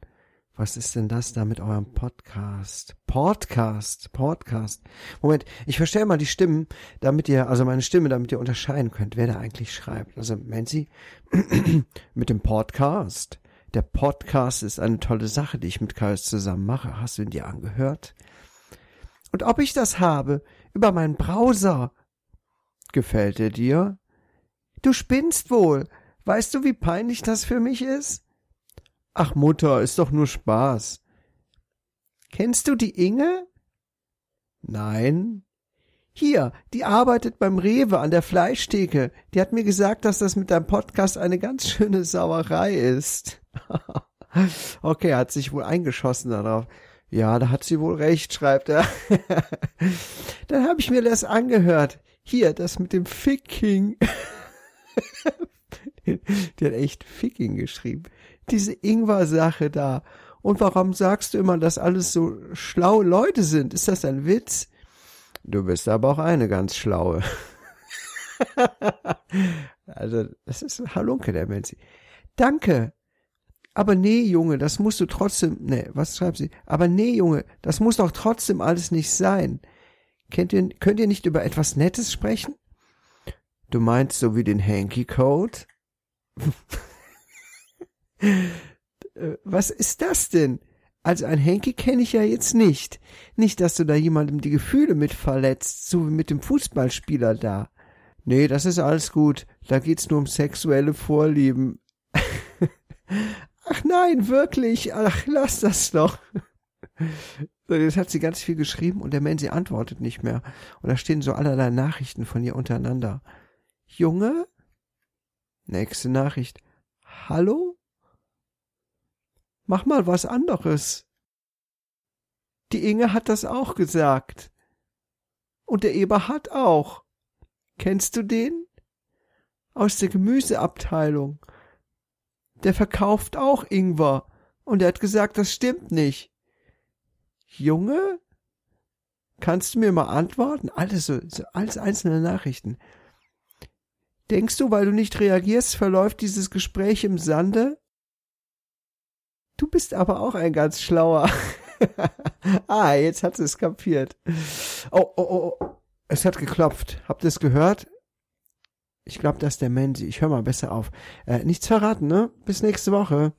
was ist denn das da mit eurem Podcast? Podcast, Podcast. Moment, ich verstelle mal die Stimmen, damit ihr, also meine Stimme, damit ihr unterscheiden könnt, wer da eigentlich schreibt. Also, Menzi, mit dem Podcast. Der Podcast ist eine tolle Sache, die ich mit Kaius zusammen mache. Hast du ihn dir angehört? Und ob ich das habe über meinen Browser. Gefällt er dir? Du spinnst wohl. Weißt du, wie peinlich das für mich ist? Ach Mutter, ist doch nur Spaß. Kennst du die Inge? Nein. Hier, die arbeitet beim Rewe an der Fleischtheke. Die hat mir gesagt, dass das mit deinem Podcast eine ganz schöne Sauerei ist. okay, hat sich wohl eingeschossen darauf. Ja, da hat sie wohl recht, schreibt er. Dann habe ich mir das angehört. Hier, das mit dem Ficking. Die hat echt Ficking geschrieben. Diese Ingwer-Sache da. Und warum sagst du immer, dass alles so schlaue Leute sind? Ist das ein Witz? Du bist aber auch eine ganz schlaue. also, das ist Halunke, der Mensch. Danke. Aber nee, Junge, das musst du trotzdem, nee, was schreibt sie? Aber nee, Junge, das muss doch trotzdem alles nicht sein. Kennt ihr, könnt ihr nicht über etwas Nettes sprechen? Du meinst so wie den Hanky Code? Äh, was ist das denn? Also ein Hanky kenne ich ja jetzt nicht. Nicht, dass du da jemandem die Gefühle mit verletzt, so wie mit dem Fußballspieler da. Nee, das ist alles gut. Da geht's nur um sexuelle Vorlieben. Ach nein, wirklich. Ach, lass das doch. Jetzt hat sie ganz viel geschrieben und der Mensch antwortet nicht mehr. Und da stehen so allerlei Nachrichten von ihr untereinander. Junge? Nächste Nachricht. Hallo? Mach mal was anderes. Die Inge hat das auch gesagt. Und der Eberhard auch. Kennst du den? Aus der Gemüseabteilung. Der verkauft auch Ingwer. Und er hat gesagt, das stimmt nicht. Junge? Kannst du mir mal antworten? Alles so, so alles einzelne Nachrichten. Denkst du, weil du nicht reagierst, verläuft dieses Gespräch im Sande? Du bist aber auch ein ganz schlauer. ah, jetzt hat es kapiert. Oh, oh, oh, oh. Es hat geklopft. Habt ihr es gehört? Ich glaube, das ist der Menzi. Ich höre mal besser auf. Äh, nichts verraten, ne? Bis nächste Woche.